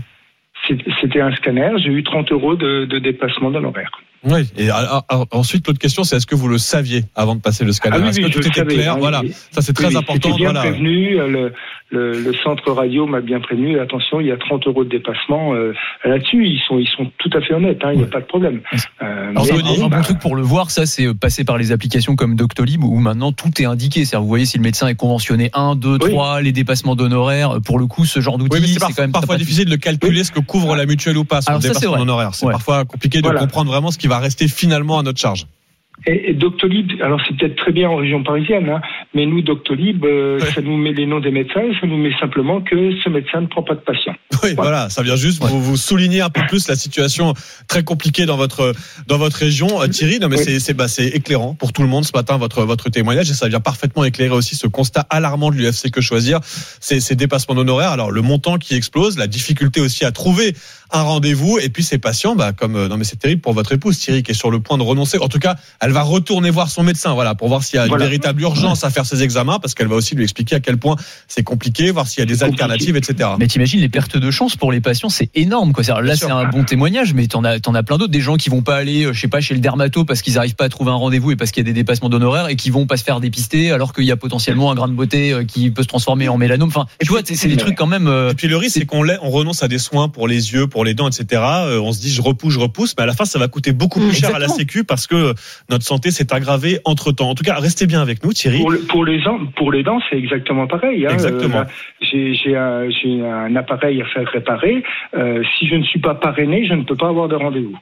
C'était un scanner, j'ai eu 30 euros de, de dépassement d'honoraires. Oui. Et ah, ensuite, l'autre question, c'est est-ce que vous le saviez avant de passer le scanner Ah oui, Est-ce que tout était savais, clair hein, Voilà. Ça, c'est très important. Bien Voilà. prévenu, euh, le, le, le centre radio m'a bien prévenu. Attention, il y a 30 euros de dépassement euh, là-dessus. Ils sont, ils sont tout à fait honnêtes. hein, Il n'y a pas de problème. Euh, Alors, mais bon, un bah, bon truc pour le voir, ça, c'est euh, passer par les applications comme Doctolib où maintenant tout est indiqué. C'est-à-dire, vous voyez si le médecin est conventionné 1, 2, 3, les dépassements d'honoraires. Pour le coup, ce genre d'outil, c'est quand même parfois difficile de calculer ce que couvre la mutuelle ou pas Alors c'est dépassement d'honoraires. C'est parfois compliqué de comprendre vraiment ce qui va rester finalement à notre charge. Et, et Doctolib, alors c'est peut-être très bien en région parisienne, hein, mais nous, Doctolib, euh, ça nous met les noms des médecins et ça nous met simplement que ce médecin ne prend pas de patient. Oui, voilà, ça vient juste vous, vous souligner un peu plus la situation très compliquée dans votre dans votre région, Euh, Thierry. Non, mais Oui. c'est c'est bah, c'est éclairant pour tout le monde ce matin votre votre témoignage et ça vient parfaitement éclairer aussi ce constat alarmant de l'UFC que choisir, ces, ces dépassements d'honoraires. Alors le montant qui explose, la difficulté aussi à trouver un rendez-vous et puis ces patients, bah comme euh, non mais c'est terrible pour votre épouse Thierry qui est sur le point de renoncer. En tout cas, elle va retourner voir son médecin, voilà, pour voir s'il y a Voilà. une véritable urgence à faire ses examens parce qu'elle va aussi lui expliquer à quel point c'est compliqué, voir s'il y a des alternatives, etc. Mais t'imagines les pertes de chance pour les patients, c'est énorme. Quoi. C'est-à-dire, Là, c'est un bon témoignage, mais t'en as, t'en as plein d'autres. Des gens qui vont pas aller, euh, je sais pas, chez le dermato parce qu'ils n'arrivent pas à trouver un rendez-vous et parce qu'il y a des dépassements d'honoraires et qui vont pas se faire dépister alors qu'il y a potentiellement un grain de beauté euh, qui peut se transformer en mélanome. Enfin, tu vois, c'est des trucs quand même. euh, Et puis le risque, c'est qu'on on renonce à des soins pour les yeux, pour les dents, etc. Euh, on se dit, je repousse, je repousse, mais à la fin, ça va coûter beaucoup plus cher à la. Sécu parce que notre santé s'est aggravée entre temps. En tout cas, restez bien avec nous, Thierry. Pour, le- pour les gens, pour les dents, c'est exactement pareil. Hein. Exactement. Euh, un, j'ai un appareil à faire réparer. Euh, si je ne suis pas parrainé, je ne peux pas avoir de rendez-vous.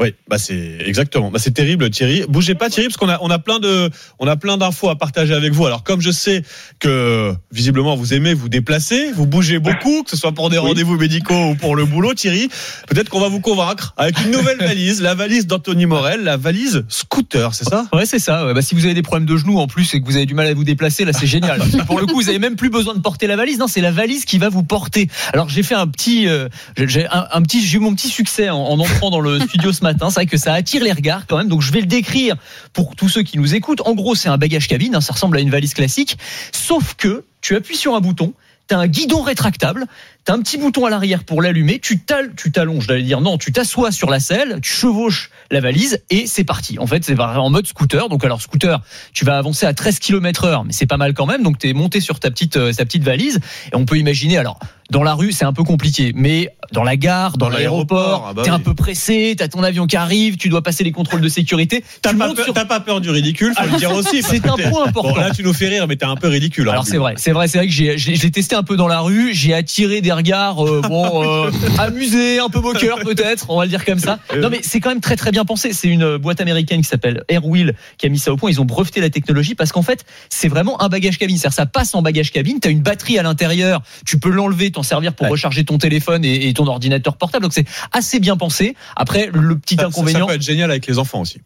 Oui, bah c'est exactement. Bah c'est terrible, Thierry. Bougez pas, Thierry, parce qu'on a on a plein de on a plein d'infos à partager avec vous. Alors comme je sais que visiblement vous aimez vous déplacer, vous bougez beaucoup, que ce soit pour des rendez-vous médicaux ou pour le boulot, Thierry, peut-être qu'on va vous convaincre avec une nouvelle valise, la valise d'Anthony Morel, la valise scooter, c'est ça? Ouais, c'est ça. ouais. Bah, si vous avez des problèmes de genoux en plus et que vous avez du mal à vous déplacer, là, c'est génial. Pour le coup, vous avez même plus besoin de porter la valise. Non, c'est la valise qui va vous porter. Alors, j'ai fait un petit, euh, j'ai- j'ai un, un petit, j'ai eu mon petit succès en, en entrant dans le studio ce matin. C'est vrai que ça attire les regards quand même. Donc, je vais le décrire pour tous ceux qui nous écoutent. En gros, c'est un bagage cabine. hein, ça ressemble à une valise classique, sauf que tu appuies sur un bouton. T'as un guidon rétractable, t'as un petit bouton à l'arrière pour l'allumer, tu t'al- tu t'allonges, j'allais dire non, tu t'assois sur la selle, tu chevauches la valise et c'est parti. En fait, c'est en mode scooter. Donc alors scooter, tu vas avancer à 13 km heure, mais c'est pas mal quand même. Donc t'es monté sur ta petite euh, petite valise et on peut imaginer alors dans la rue, c'est un peu compliqué, mais dans la gare, dans, Dans l'aéroport, ah bah t'es un peu pressé, t'as ton avion qui arrive, tu dois passer les contrôles de sécurité. T'as Tu pas, sur- pas peur du ridicule, faut le dire aussi. c'est un point important. Bon, là, tu nous fais rire, mais t'es un peu ridicule. hein. Alors c'est vrai, c'est vrai, c'est vrai que j'ai, testé un peu dans la rue, j'ai attiré des regards, euh, bon, euh, amusés, un peu moqueurs peut-être, on va le dire comme ça. Non mais c'est quand même très très bien pensé. C'est une boîte américaine qui s'appelle Airwheel qui a mis ça au point. Ils ont breveté la technologie parce qu'en fait c'est vraiment un bagage cabine. C'est-à-dire ça passe en bagage cabine. T'as une batterie à l'intérieur, tu peux l'enlever, t'en servir pour recharger ton téléphone et, et ton ordinateur portable. Donc c'est assez bien pensé. Après le petit ça- inconvénient. Ça peut être génial avec les enfants aussi.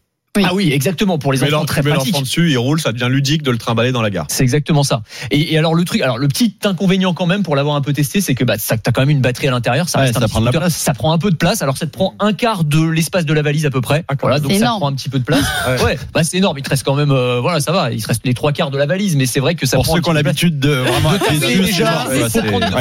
Ah oui, exactement pour les mets enfants très pratique. l'enfant dessus, il roule, ça devient ludique de le trimballer dans la gare. C'est exactement ça. Et, et alors le truc, alors le petit inconvénient quand même pour l'avoir un peu testé, c'est que bah ça t'as quand même une batterie à l'intérieur, ça Ouais, reste un ça petit prend de la scooter. place. ça prend un peu de place. Alors ça te prend un quart de l'espace de la valise à peu près. voilà, donc ça énorme. prend un petit peu de place. ouais, bah c'est énorme. Il te reste quand même, euh, voilà, ça va. Il te reste les trois quarts de la valise, mais c'est vrai que ça Pour prend ceux un qui ont l'habitude de vraiment déjà,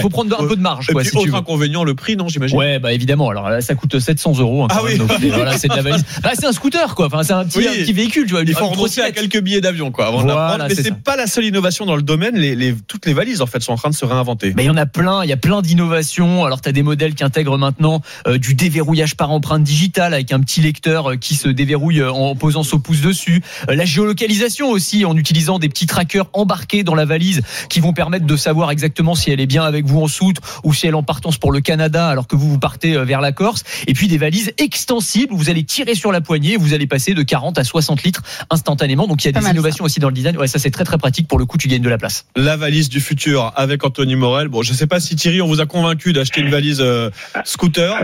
faut, prendre, un peu de marge, Et puis, autre inconvénient, le prix, non, j'imagine? Ouais, bah évidemment. Alors là, ça coûte 700 euros. hein, Ah oui. même. Donc, c'est- voilà, c'est de la valise. Bah, c'est un scooter, quoi. Enfin, c'est un petit, Oui. un petit véhicule, tu vois. Il faut renoncer à quelques billets d'avion, quoi, avant Voilà. Mais c'est pas la seule innovation dans le domaine. Les, les- toutes les valises, en fait, sont en train de se réinventer. Mais il y en a plein, il y a plein d'innovations. Alors tu as des modèles qui intègrent maintenant euh, du déverrouillage par empreinte digitale avec un petit lecteur euh, qui se déverrouille euh, en posant son pouce dessus. Euh, la géolocalisation aussi en utilisant des petits trackers embarqués dans la valise qui vont permettre de savoir exactement si elle est bien avec vous en soute ou si elle est en partance pour le Canada alors que vous vous partez vers la Corse. Et puis des valises extensibles où vous allez tirer sur la poignée, vous allez passer de 40 à 60 litres instantanément. Donc il y a Pas des innovations aussi dans le design. Ouais, ça c'est très très pratique. Pour le coup, tu gagnes de la place. La valise du futur avec Anthony Morel. Bon, je sais pas si Thierry, on vous a convaincu d'acheter une valise euh, scooter.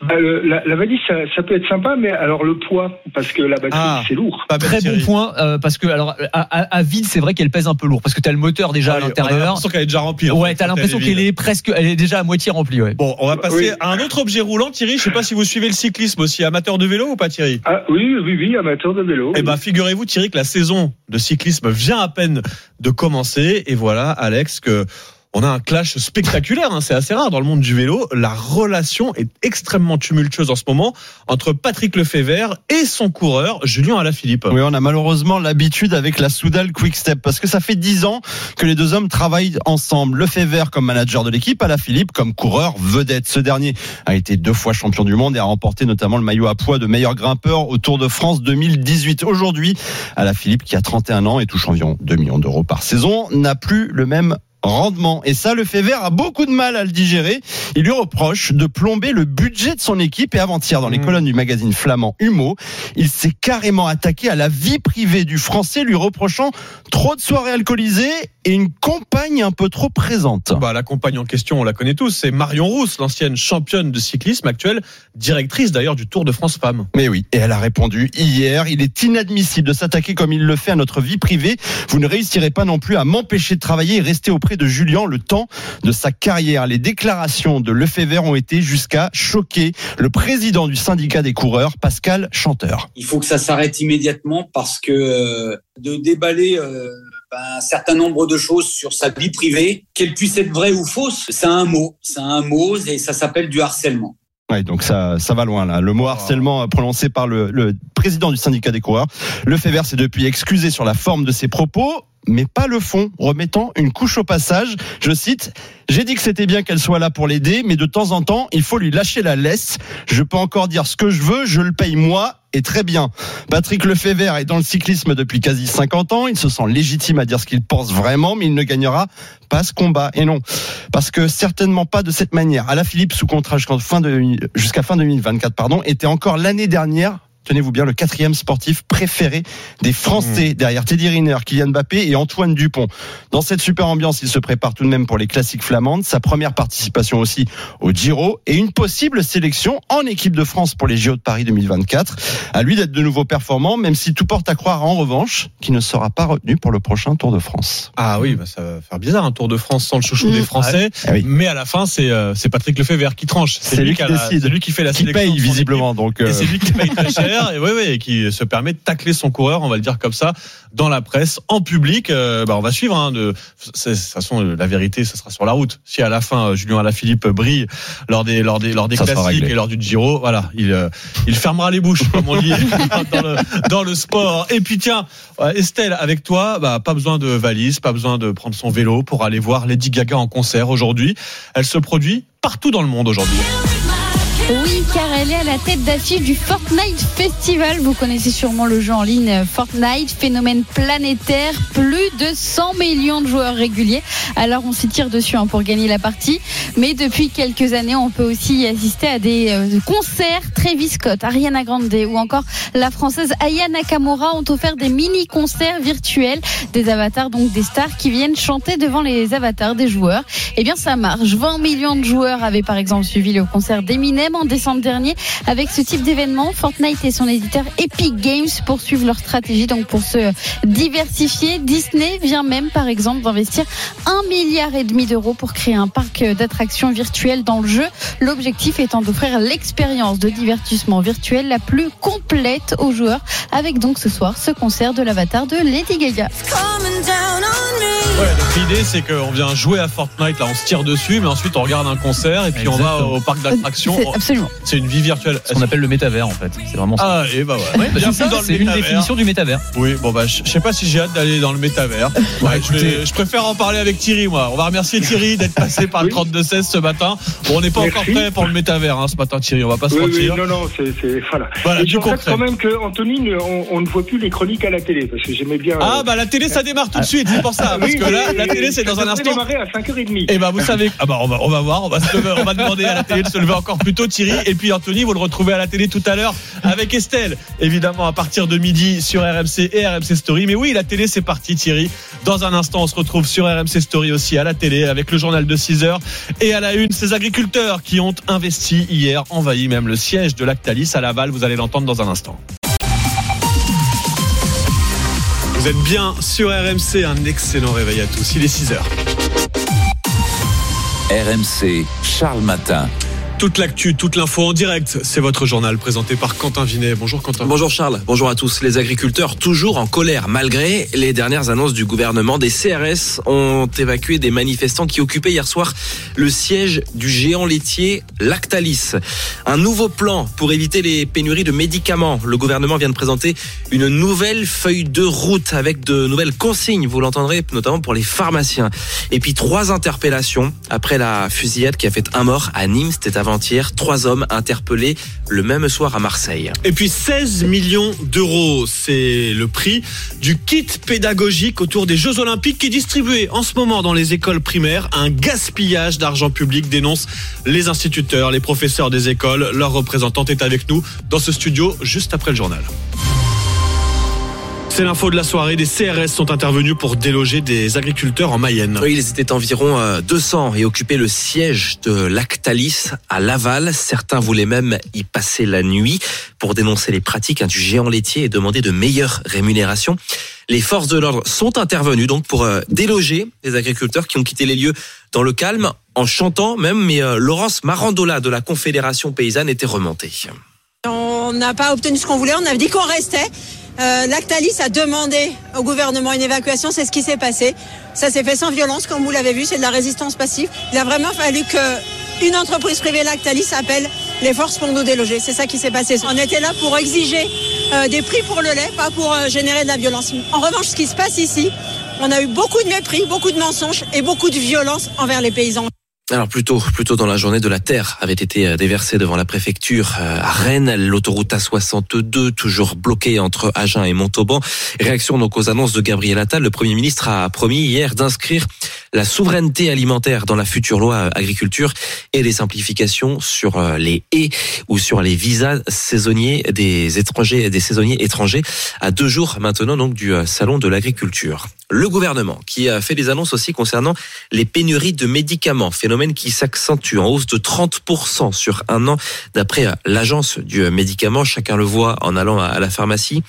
Bah, le- la, la valise, ça, ça peut être sympa, mais alors le poids, parce que la batterie, Ah. c'est lourd. Pas bête, Très bon point euh, parce que alors à, à- à vide, c'est vrai qu'elle pèse un peu lourd parce que tu as le moteur déjà à Ouais, On a l'intérieur. l'impression qu'elle est déjà remplie. Ouais, t'as l'impression qu'elle est presque, elle est déjà à moitié remplie. Ouais. Bon, on va passer Oui. à un autre objet roulant, Thierry. Je sais pas si vous suivez le cyclisme aussi, amateur de vélo ou pas, Thierry? Ah, oui, oui, oui, amateur de vélo. Eh ben, figurez-vous, Thierry, que la saison de cyclisme vient à peine de commencer. Et voilà, Alex, que on a un clash spectaculaire. hein, c'est assez rare dans le monde du vélo. La relation est extrêmement tumultueuse en ce moment entre Patrick Lefebvre et son coureur Julien Alaphilippe. Oui, on a malheureusement l'habitude avec la Soudal Quick Step parce que ça fait dix ans que les deux hommes travaillent ensemble. Lefebvre comme manager de l'équipe, Alaphilippe comme coureur vedette. Ce dernier a été deux fois champion du monde et a remporté notamment le maillot à poids de meilleur grimpeur au Tour de France 2018. Aujourd'hui, Alaphilippe qui a 31 ans et touche environ 2 millions d'euros par saison n'a plus le même rendement. Et ça, Lefebvre a beaucoup de mal à le digérer. Il lui reproche de plomber le budget de son équipe et avant-hier dans les Mmh. colonnes du magazine flamand Humo, il s'est carrément attaqué à la vie privée du Français, lui reprochant trop de soirées alcoolisées et une compagne un peu trop présente. Bah, la compagne en question, on la connaît tous, c'est Marion Rousse, l'ancienne championne de cyclisme actuelle, directrice d'ailleurs du Tour de France Femmes. Mais oui, et elle a répondu hier, il est inadmissible de s'attaquer comme il le fait à notre vie privée. Vous ne réussirez pas non plus à m'empêcher de travailler et rester auprès de Julien le temps de sa carrière. Les déclarations de Lefebvre ont été jusqu'à choquer le président du syndicat des coureurs, Pascal Chanteur. Il faut que ça s'arrête immédiatement parce que euh, de déballer euh, ben, un certain nombre de choses sur sa vie privée, qu'elle puisse être vraie ou fausse, c'est un mot. C'est un mot et ça s'appelle du harcèlement. Ouais, donc ça, ça va loin là. Le mot harcèlement euh, prononcé par le, le président du syndicat des coureurs. Lefebvre s'est depuis excusé sur la forme de ses propos, mais pas le fond, remettant une couche au passage. Je cite J'ai dit que c'était bien qu'elle soit là pour l'aider, mais de temps en temps, il faut lui lâcher la laisse. Je peux encore dire ce que je veux, je le paye moi. Et très bien. Patrick Lefebvre est dans le cyclisme depuis quasi 50 ans. Il se sent légitime à dire ce qu'il pense vraiment, mais il ne gagnera pas ce combat. Et non, parce que certainement pas de cette manière. Alain Philippe, sous contrat jusqu'en fin jusqu'à fin 2024, pardon, était encore l'année dernière tenez-vous bien, le quatrième sportif préféré des Français, derrière Teddy Riner, Kylian Mbappé et Antoine Dupont. Dans cette super ambiance, il se prépare tout de même pour les classiques flamandes, sa première participation aussi au Giro et une possible sélection en équipe de France pour les JO de Paris 2024. À lui d'être de nouveau performant, même si tout porte à croire en revanche qu'il ne sera pas retenu pour le prochain Tour de France. Ah oui, bah ça va faire bizarre un Tour de France sans le chouchou Mmh. des Français. Ah oui. Mais à la fin, c'est euh, Patrick Lefebvre qui tranche. C'est lui qui la- décide. C'est lui qui fait la Qui sélection. paye visiblement, donc. euh, Et c'est lui qui paye très cher, et, et qui se permet de tacler son coureur, on va le dire comme ça, dans la presse, en public. Euh, bah, on va suivre. Hein, de, toute façon, la vérité, ça sera sur la route. Si à la fin, euh, Julien Alaphilippe brille lors des, lors des, lors des Ça classiques et lors du Giro, voilà, il, euh, il fermera les bouches, comme on dit dans, le, dans le sport. Et puis tiens, euh, Estelle, avec toi, bah, pas besoin de valise, pas besoin de prendre son vélo pour aller voir Lady Gaga en concert aujourd'hui. Elle se produit partout dans le monde aujourd'hui. Oui, car elle est à la tête d'affiche du Fortnite Festival. Vous connaissez sûrement le jeu en ligne Fortnite, phénomène planétaire, plus de 100 millions de joueurs réguliers. Alors on s'y tire dessus hein, pour gagner la partie. Mais depuis quelques années, on peut aussi assister à des euh, concerts. Travis Scott, Ariana Grande ou encore la française Aya Nakamura ont offert des mini-concerts virtuels, des avatars, donc des stars qui viennent chanter devant les avatars des joueurs. Eh bien, ça marche. 20 millions de joueurs avaient par exemple suivi le concert d'Eminem en décembre dernier. Avec ce type d'événement, Fortnite et son éditeur Epic Games poursuivent leur stratégie donc pour se diversifier. Disney vient même par exemple d'investir un milliard et demi d'euros pour créer un parc d'attractions virtuelles dans le jeu. L'objectif étant d'offrir l'expérience de divertissement virtuel la plus complète aux joueurs avec donc ce soir ce concert de l'avatar de Lady Gaga. Ouais, donc l'idée c'est qu'on vient jouer à Fortnite, là on se tire dessus, mais ensuite on regarde un concert et puis on va au parc d'attractions. C'est absolument. C'est une vie virtuelle. Ce qu'on appelle le métavers en fait. C'est vraiment ça. Ah et bah ouais. Bah, c'est ça, une définition du métavers. Oui, bon bah je sais pas si j'ai hâte d'aller dans le métavers. Ouais, je, vais- je préfère en parler avec Thierry moi. On va remercier Thierry d'être passé par le 32-16 ce matin. Bon, on n'est pas Merci. encore prêt pour le métavers hein, ce matin Thierry, on va pas se Oui, oui, mentir. non, non, c'est, voilà. Voilà, Et je concret. quand même que Anthony, on, on ne voit plus les chroniques à la télé parce que j'aimais bien. Ah euh, bah la télé ça démarre tout de suite, c'est pour ça. Parce oui, que que là, la télé, c'est dans un instant. démarrer à 5h30. Eh ben, vous savez, ah bah, on va, on va voir, on va, se lever- on va demander à la télé de se lever encore plus tôt, Thierry. Et puis Anthony, vous le retrouvez à la télé tout à l'heure avec Estelle, évidemment, à partir de midi sur RMC et RMC Story. Mais oui, la télé, c'est parti, Thierry. Dans un instant, on se retrouve sur RMC Story aussi à la télé avec le journal de 6 heures. Et à la une, ces agriculteurs qui ont investi hier, envahi même le siège de Lactalis à Laval. Vous allez l'entendre dans un instant. Êtes bien sur RMC, un excellent réveil à tous. Il est 6 heures. RMC, Charles Matin. Toute l'actu, toute l'info en direct, c'est votre journal présenté par Quentin Vinet. Bonjour Quentin. Bonjour Charles, bonjour à tous. Les agriculteurs toujours en colère malgré les dernières annonces du gouvernement. Des CRS ont évacué des manifestants qui occupaient hier soir le siège du géant laitier Lactalis. Un nouveau plan pour éviter les pénuries de médicaments. Le gouvernement vient de présenter une nouvelle feuille de route avec de nouvelles consignes. Vous l'entendrez notamment pour les pharmaciens. Et puis trois interpellations après la fusillade qui a fait un mort à Nîmes. C'était avant-hier. Trois hommes interpellés le même soir à Marseille. Et puis 16 millions d'euros, c'est le prix du kit pédagogique autour des Jeux Olympiques qui est distribué en ce moment dans les écoles primaires. Un gaspillage d'argent public dénonce les instituteurs, les professeurs des écoles. Leur représentante est avec nous dans ce studio juste après le journal. C'est l'info de la soirée. Des CRS sont intervenus pour déloger des agriculteurs en Mayenne. Oui, ils étaient environ euh, 200 et occupaient le siège de Lactalis à Laval. Certains voulaient même y passer la nuit pour dénoncer les pratiques hein, du géant laitier et demander de meilleures rémunérations. Les forces de l'ordre sont intervenues donc pour euh, déloger les agriculteurs qui ont quitté les lieux dans le calme en chantant même. Mais euh, Laurence Marandola de la Confédération paysanne était remontée. On n'a pas obtenu ce qu'on voulait, on avait dit qu'on restait. Euh, Lactalis a demandé au gouvernement une évacuation, c'est ce qui s'est passé. Ça s'est fait sans violence, comme vous l'avez vu, c'est de la résistance passive. Il a vraiment fallu que une entreprise privée Lactalis appelle les forces pour nous déloger. C'est ça qui s'est passé. On était là pour exiger euh, des prix pour le lait, pas pour euh, générer de la violence. En revanche, ce qui se passe ici, on a eu beaucoup de mépris, beaucoup de mensonges et beaucoup de violence envers les paysans. Alors plus tôt, plus tôt dans la journée de la terre avait été euh, déversée devant la préfecture euh, à Rennes, l'autoroute A62 toujours bloquée entre Agen et Montauban. Réaction donc aux annonces de Gabriel Attal, le Premier ministre a promis hier d'inscrire la souveraineté alimentaire dans la future loi euh, agriculture et des simplifications sur euh, les haies ou sur les visas saisonniers des étrangers, des saisonniers étrangers à deux jours maintenant donc du euh, salon de l'agriculture. Le gouvernement qui a fait des annonces aussi concernant les pénuries de médicaments, phénomène qui s'accentue en hausse de 30% sur un an d'après l'agence du médicament. Chacun le voit en allant à la pharmacie.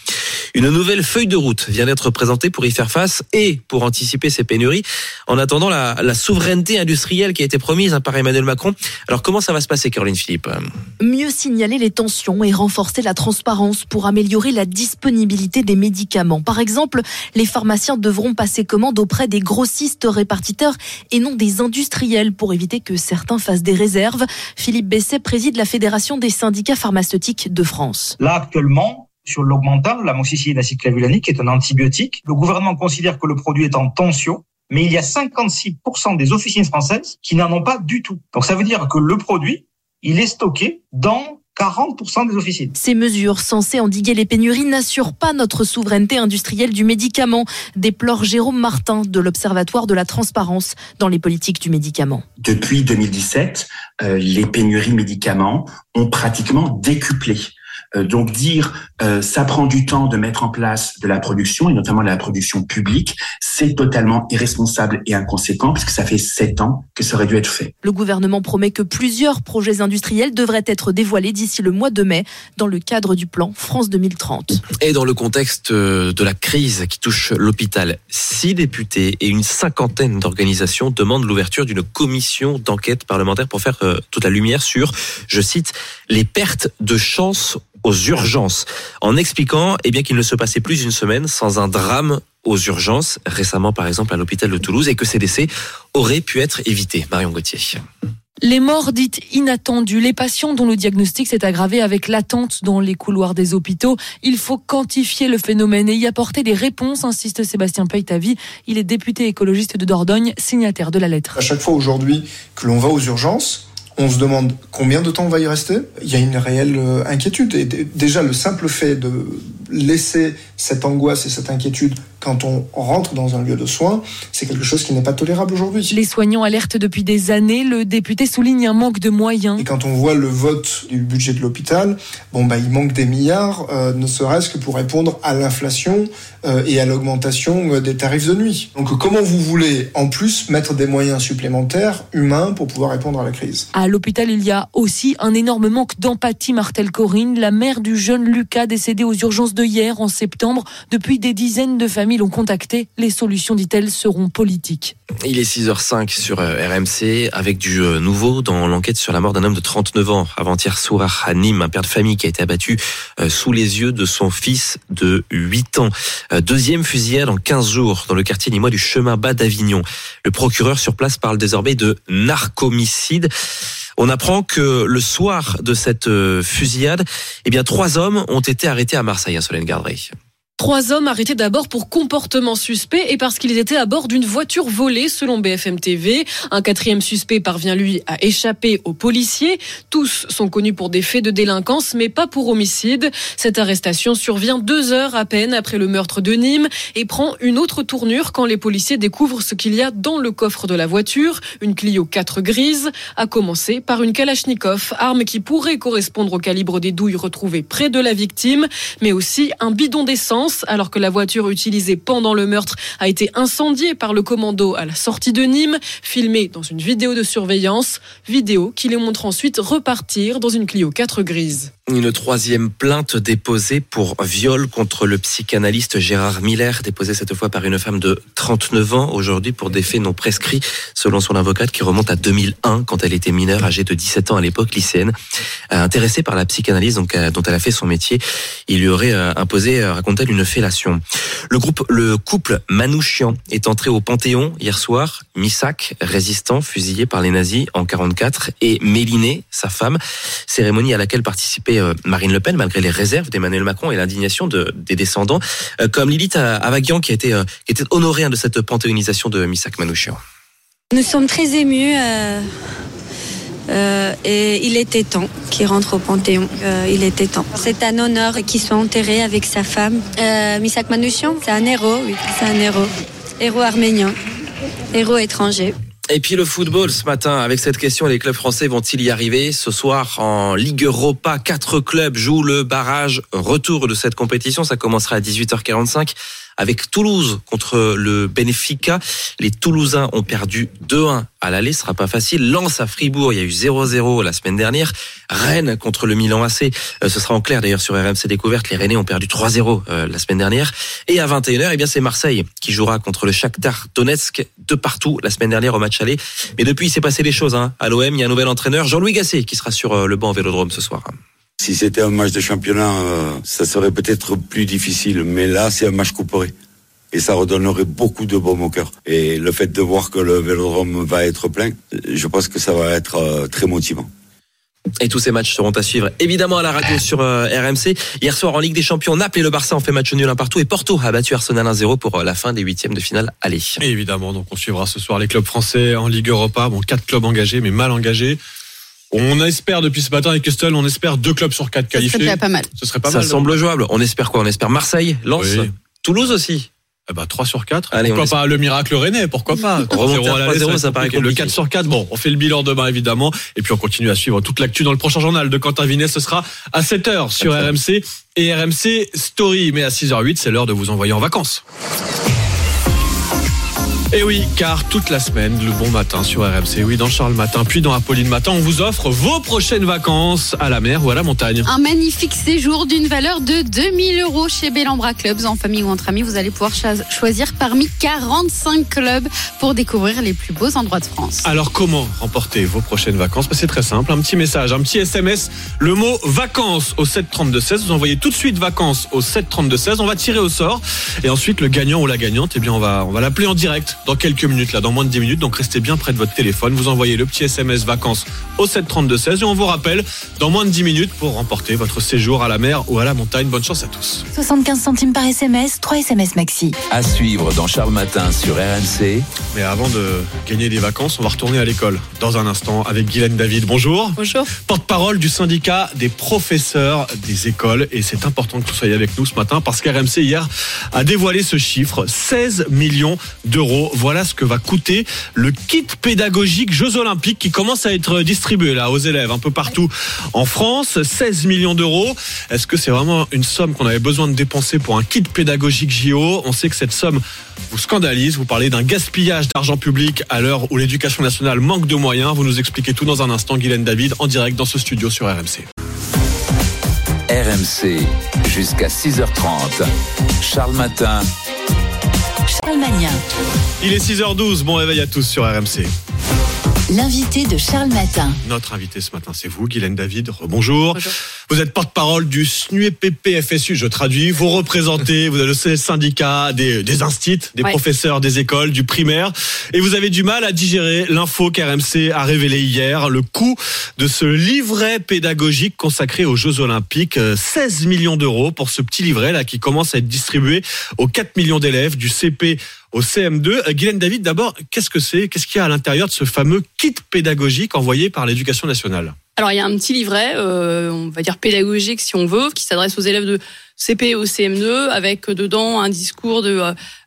Une nouvelle feuille de route vient d'être présentée pour y faire face et pour anticiper ces pénuries. En attendant la, la souveraineté industrielle qui a été promise hein, par Emmanuel Macron. Alors comment ça va se passer, Caroline Philippe? Mieux signaler les tensions et renforcer la transparence pour améliorer la disponibilité des médicaments. Par exemple, les pharmaciens devront passer commande auprès des grossistes répartiteurs et non des industriels pour éviter que certains fassent des réserves. Philippe Besset préside la Fédération des syndicats pharmaceutiques de France. Là, actuellement, sur l'augmentant, la moxicilline acéclavulanique est un antibiotique. Le gouvernement considère que le produit est en tension, mais il y a 56% des officines françaises qui n'en ont pas du tout. Donc ça veut dire que le produit, il est stocké dans 40% des officines. Ces mesures censées endiguer les pénuries n'assurent pas notre souveraineté industrielle du médicament, déplore Jérôme Martin de l'Observatoire de la transparence dans les politiques du médicament. Depuis 2017, euh, les pénuries médicaments ont pratiquement décuplé. Euh, donc dire euh, ça prend du temps de mettre en place de la production et notamment de la production publique, c'est totalement irresponsable et inconséquent puisque ça fait sept ans que ça aurait dû être fait. Le gouvernement promet que plusieurs projets industriels devraient être dévoilés d'ici le mois de mai dans le cadre du plan France 2030. Et dans le contexte euh, de la crise qui touche l'hôpital, six députés et une cinquantaine d'organisations demandent l'ouverture d'une commission d'enquête parlementaire pour faire euh, toute la lumière sur, je cite, les pertes de chance aux urgences, en expliquant eh bien qu'il ne se passait plus une semaine sans un drame aux urgences, récemment par exemple à l'hôpital de Toulouse, et que ces décès auraient pu être évités. Marion Gauthier. Les morts dites inattendues, les patients dont le diagnostic s'est aggravé avec l'attente dans les couloirs des hôpitaux. Il faut quantifier le phénomène et y apporter des réponses, insiste Sébastien Peytavi. Il est député écologiste de Dordogne, signataire de la lettre. À chaque fois aujourd'hui que l'on va aux urgences, on se demande combien de temps on va y rester. Il y a une réelle euh, inquiétude. Et déjà, le simple fait de laisser cette angoisse et cette inquiétude quand on rentre dans un lieu de soins, c'est quelque chose qui n'est pas tolérable aujourd'hui. Les soignants alertent depuis des années. Le député souligne un manque de moyens. Et quand on voit le vote du budget de l'hôpital, bon bah il manque des milliards, euh, ne serait-ce que pour répondre à l'inflation euh, et à l'augmentation euh, des tarifs de nuit. Donc comment vous voulez en plus mettre des moyens supplémentaires humains pour pouvoir répondre à la crise? À l'hôpital, il y a aussi un énorme manque d'empathie, Martel Corinne, la mère du jeune Lucas décédé aux urgences de hier en septembre. Depuis des dizaines de familles l'ont contacté. Les solutions, dit-elle, seront politiques. Il est 6h05 sur euh, RMC avec du euh, nouveau dans l'enquête sur la mort d'un homme de 39 ans avant-hier soir à Nîmes, un père de famille qui a été abattu euh, sous les yeux de son fils de 8 ans. Deuxième fusillade en 15 jours dans le quartier nîmois du chemin bas d'Avignon. Le procureur sur place parle désormais de narcomicide. On apprend que le soir de cette fusillade, eh bien, trois hommes ont été arrêtés à Marseille, à Solène Gardré. Trois hommes arrêtés d'abord pour comportement suspect et parce qu'ils étaient à bord d'une voiture volée, selon BFM TV. Un quatrième suspect parvient, lui, à échapper aux policiers. Tous sont connus pour des faits de délinquance, mais pas pour homicide. Cette arrestation survient deux heures à peine après le meurtre de Nîmes et prend une autre tournure quand les policiers découvrent ce qu'il y a dans le coffre de la voiture, une Clio 4 grise, à commencer par une Kalachnikov, arme qui pourrait correspondre au calibre des douilles retrouvées près de la victime, mais aussi un bidon d'essence alors que la voiture utilisée pendant le meurtre a été incendiée par le commando à la sortie de Nîmes, filmée dans une vidéo de surveillance, vidéo qui les montre ensuite repartir dans une Clio 4 grise. Une troisième plainte déposée pour viol contre le psychanalyste Gérard Miller, déposée cette fois par une femme de 39 ans aujourd'hui pour des faits non prescrits, selon son avocate qui remonte à 2001 quand elle était mineure, âgée de 17 ans à l'époque, lycéenne. Euh, intéressée par la psychanalyse donc, euh, dont elle a fait son métier, il lui aurait euh, imposé, raconte-t-elle, une fellation. Le couple Manouchian est entré au Panthéon hier soir. Missak, résistant, fusillé par les nazis en 44, et Méliné, sa femme, cérémonie à laquelle participait euh, Marine Le Pen, malgré les réserves d'Emmanuel Macron et l'indignation de, des descendants, euh, comme Lilith Avagian, qui a été, euh, était honorée hein, de cette panthéonisation de Missak Manouchian. Nous sommes très émus. Et il était temps qu'il rentre au Panthéon. il était temps. C'est un honneur qu'il soit enterré avec sa femme. Misak Manouchian, c'est un héros, oui, c'est un héros. Héros arménien, héros étranger. Et puis le football ce matin, avec cette question, les clubs français vont-ils y arriver Ce soir, en Ligue Europa, quatre clubs jouent le barrage retour de cette compétition. Ça commencera à 18h45 avec Toulouse contre le Benfica. Les Toulousains ont perdu 2-1 à l'aller, ce sera pas facile. Lens à Fribourg, il y a eu 0-0 la semaine dernière. Rennes contre le Milan AC, euh, ce sera en clair d'ailleurs sur RMC Découverte. Les Rennais ont perdu 3-0 euh, la semaine dernière. Et à 21h, eh bien c'est Marseille qui jouera contre le Shakhtar Donetsk de partout la semaine dernière au match aller. Mais depuis, il s'est passé des choses. Hein. À l'OM, il y a un nouvel entraîneur, Jean-Louis Gasset, qui sera sur euh, le banc Vélodrome ce soir. Si c'était un match de championnat, euh, ça serait peut-être plus difficile. Mais là, c'est un match couperé. Et ça redonnerait beaucoup de baume au cœur. Et le fait de voir que le vélodrome va être plein, je pense que ça va être euh, très motivant. Et tous ces matchs seront à suivre évidemment à la radio sur euh, RMC. Hier soir en Ligue des Champions, Naples et le Barça ont fait match nul un partout et Porto a battu Arsenal 1-0 pour la fin des huitièmes de finale. Allez. évidemment, donc on suivra ce soir les clubs français en Ligue Europa. Bon, quatre clubs engagés mais mal engagés. On espère depuis ce matin avec Castel, on espère deux clubs sur quatre qualifiés. Ce serait pas mal. Ce serait pas Ça mal. semble jouable. On espère quoi? On espère Marseille, Lens, Toulouse aussi. Eh ben, 3 sur 4. Allez, pourquoi pas le miracle rennais Pourquoi pas? 3 à 0 ça paraît Le 4 sur 4, bon, on fait le bilan demain évidemment. Et puis on continue à suivre toute l'actu dans le prochain journal de Quentin Vinet. Ce sera à 7h sur RMC et RMC Story. Mais à 6h08, c'est l'heure de vous envoyer en vacances. Et oui, car toute la semaine, le bon matin sur RMC, oui, dans Charles Matin, puis dans Apolline Matin, on vous offre vos prochaines vacances à la mer ou à la montagne. Un magnifique séjour d'une valeur de 2000 euros chez Bellambra Clubs. En famille ou entre amis, vous allez pouvoir choisir parmi 45 clubs pour découvrir les plus beaux endroits de France. Alors, comment remporter vos prochaines vacances? Bah, C'est très simple. Un petit message, un petit SMS, le mot vacances au 732-16. Vous envoyez tout de suite vacances au 732-16. On va tirer au sort. Et ensuite, le gagnant ou la gagnante, eh bien, on va, on va l'appeler en direct dans quelques minutes, là, dans moins de 10 minutes. Donc restez bien près de votre téléphone. Vous envoyez le petit SMS vacances au 732-16 et on vous rappelle dans moins de 10 minutes pour remporter votre séjour à la mer ou à la montagne. Bonne chance à tous. 75 centimes par SMS, 3 SMS maxi. À suivre dans Charles Matin sur RMC. Mais avant de gagner des vacances, on va retourner à l'école dans un instant avec Guylaine David. Bonjour. Bonjour. Porte-parole du syndicat des professeurs des écoles. Et c'est important que vous soyez avec nous ce matin parce qu'RMC hier a dévoilé ce chiffre. 16 millions Voilà ce que va coûter le kit pédagogique Jeux Olympiques qui commence à être distribué là aux élèves un peu partout en France. 16 millions d'euros. Est-ce que c'est vraiment une somme qu'on avait besoin de dépenser pour un kit pédagogique JO On sait que cette somme vous scandalise. Vous parlez d'un gaspillage d'argent public à l'heure où l'éducation nationale manque de moyens. Vous nous expliquez tout dans un instant, Guylaine David, en direct dans ce studio sur RMC. RMC jusqu'à 6h30. Charles Matin. Il est 6h12. Bon réveil à tous sur RMC. L'invité de Charles Matin. Notre invité ce matin, c'est vous, Guylaine David. Bonjour. Vous êtes porte-parole du SNUEPP FSU. Je traduis. Vous représentez, vous avez le syndicat des, des instits, des Ouais. professeurs des écoles, du primaire. Et vous avez du mal à digérer l'info qu'RMC a révélé hier, le coût de ce livret pédagogique consacré aux Jeux Olympiques. Euh, 16 millions d'euros pour ce petit livret là qui commence à être distribué aux 4 millions d'élèves du CP au CM2. Euh, Guylaine David, d'abord, qu'est-ce que c'est? Qu'est-ce qu'il y a à l'intérieur de ce fameux kit pédagogique envoyé par l'éducation nationale? Alors il y a un petit livret, euh, on va dire pédagogique si on veut, qui s'adresse aux élèves de CP au CM2, avec dedans un discours de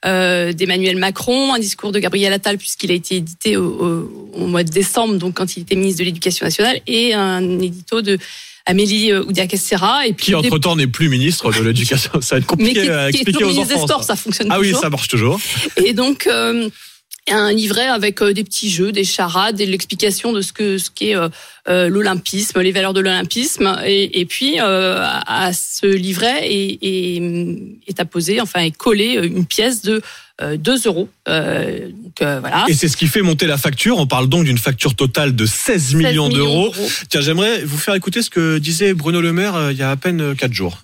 euh, d'Emmanuel Macron, un discours de Gabriel Attal puisqu'il a été édité au- au mois de décembre, donc quand il était ministre de l'Éducation nationale, et un édito de Amélie euh, Oudéa-Castéra. Et puis Qui entre-temps n'est plus ministre de l'éducation. Ça va être mais qui, compliqué à qui est expliquer aux ministre des enfants. Sports, ça fonctionne Ah oui, ça marche toujours. Et donc euh, un livret avec euh, des petits jeux, des charades, et l'explication de ce que ce qu'est euh, euh, l'olympisme, les valeurs de l'olympisme, et, et puis euh, à, à ce livret est, est, est apposé, enfin est collé euh, une pièce de euh, 2 euros. Euh, donc euh, voilà. Et c'est ce qui fait monter la facture. On parle donc d'une facture totale de 16 millions, millions d'euros. d'euros. Tiens, j'aimerais vous faire écouter ce que disait Bruno Le Maire euh, il y a à peine 4 jours.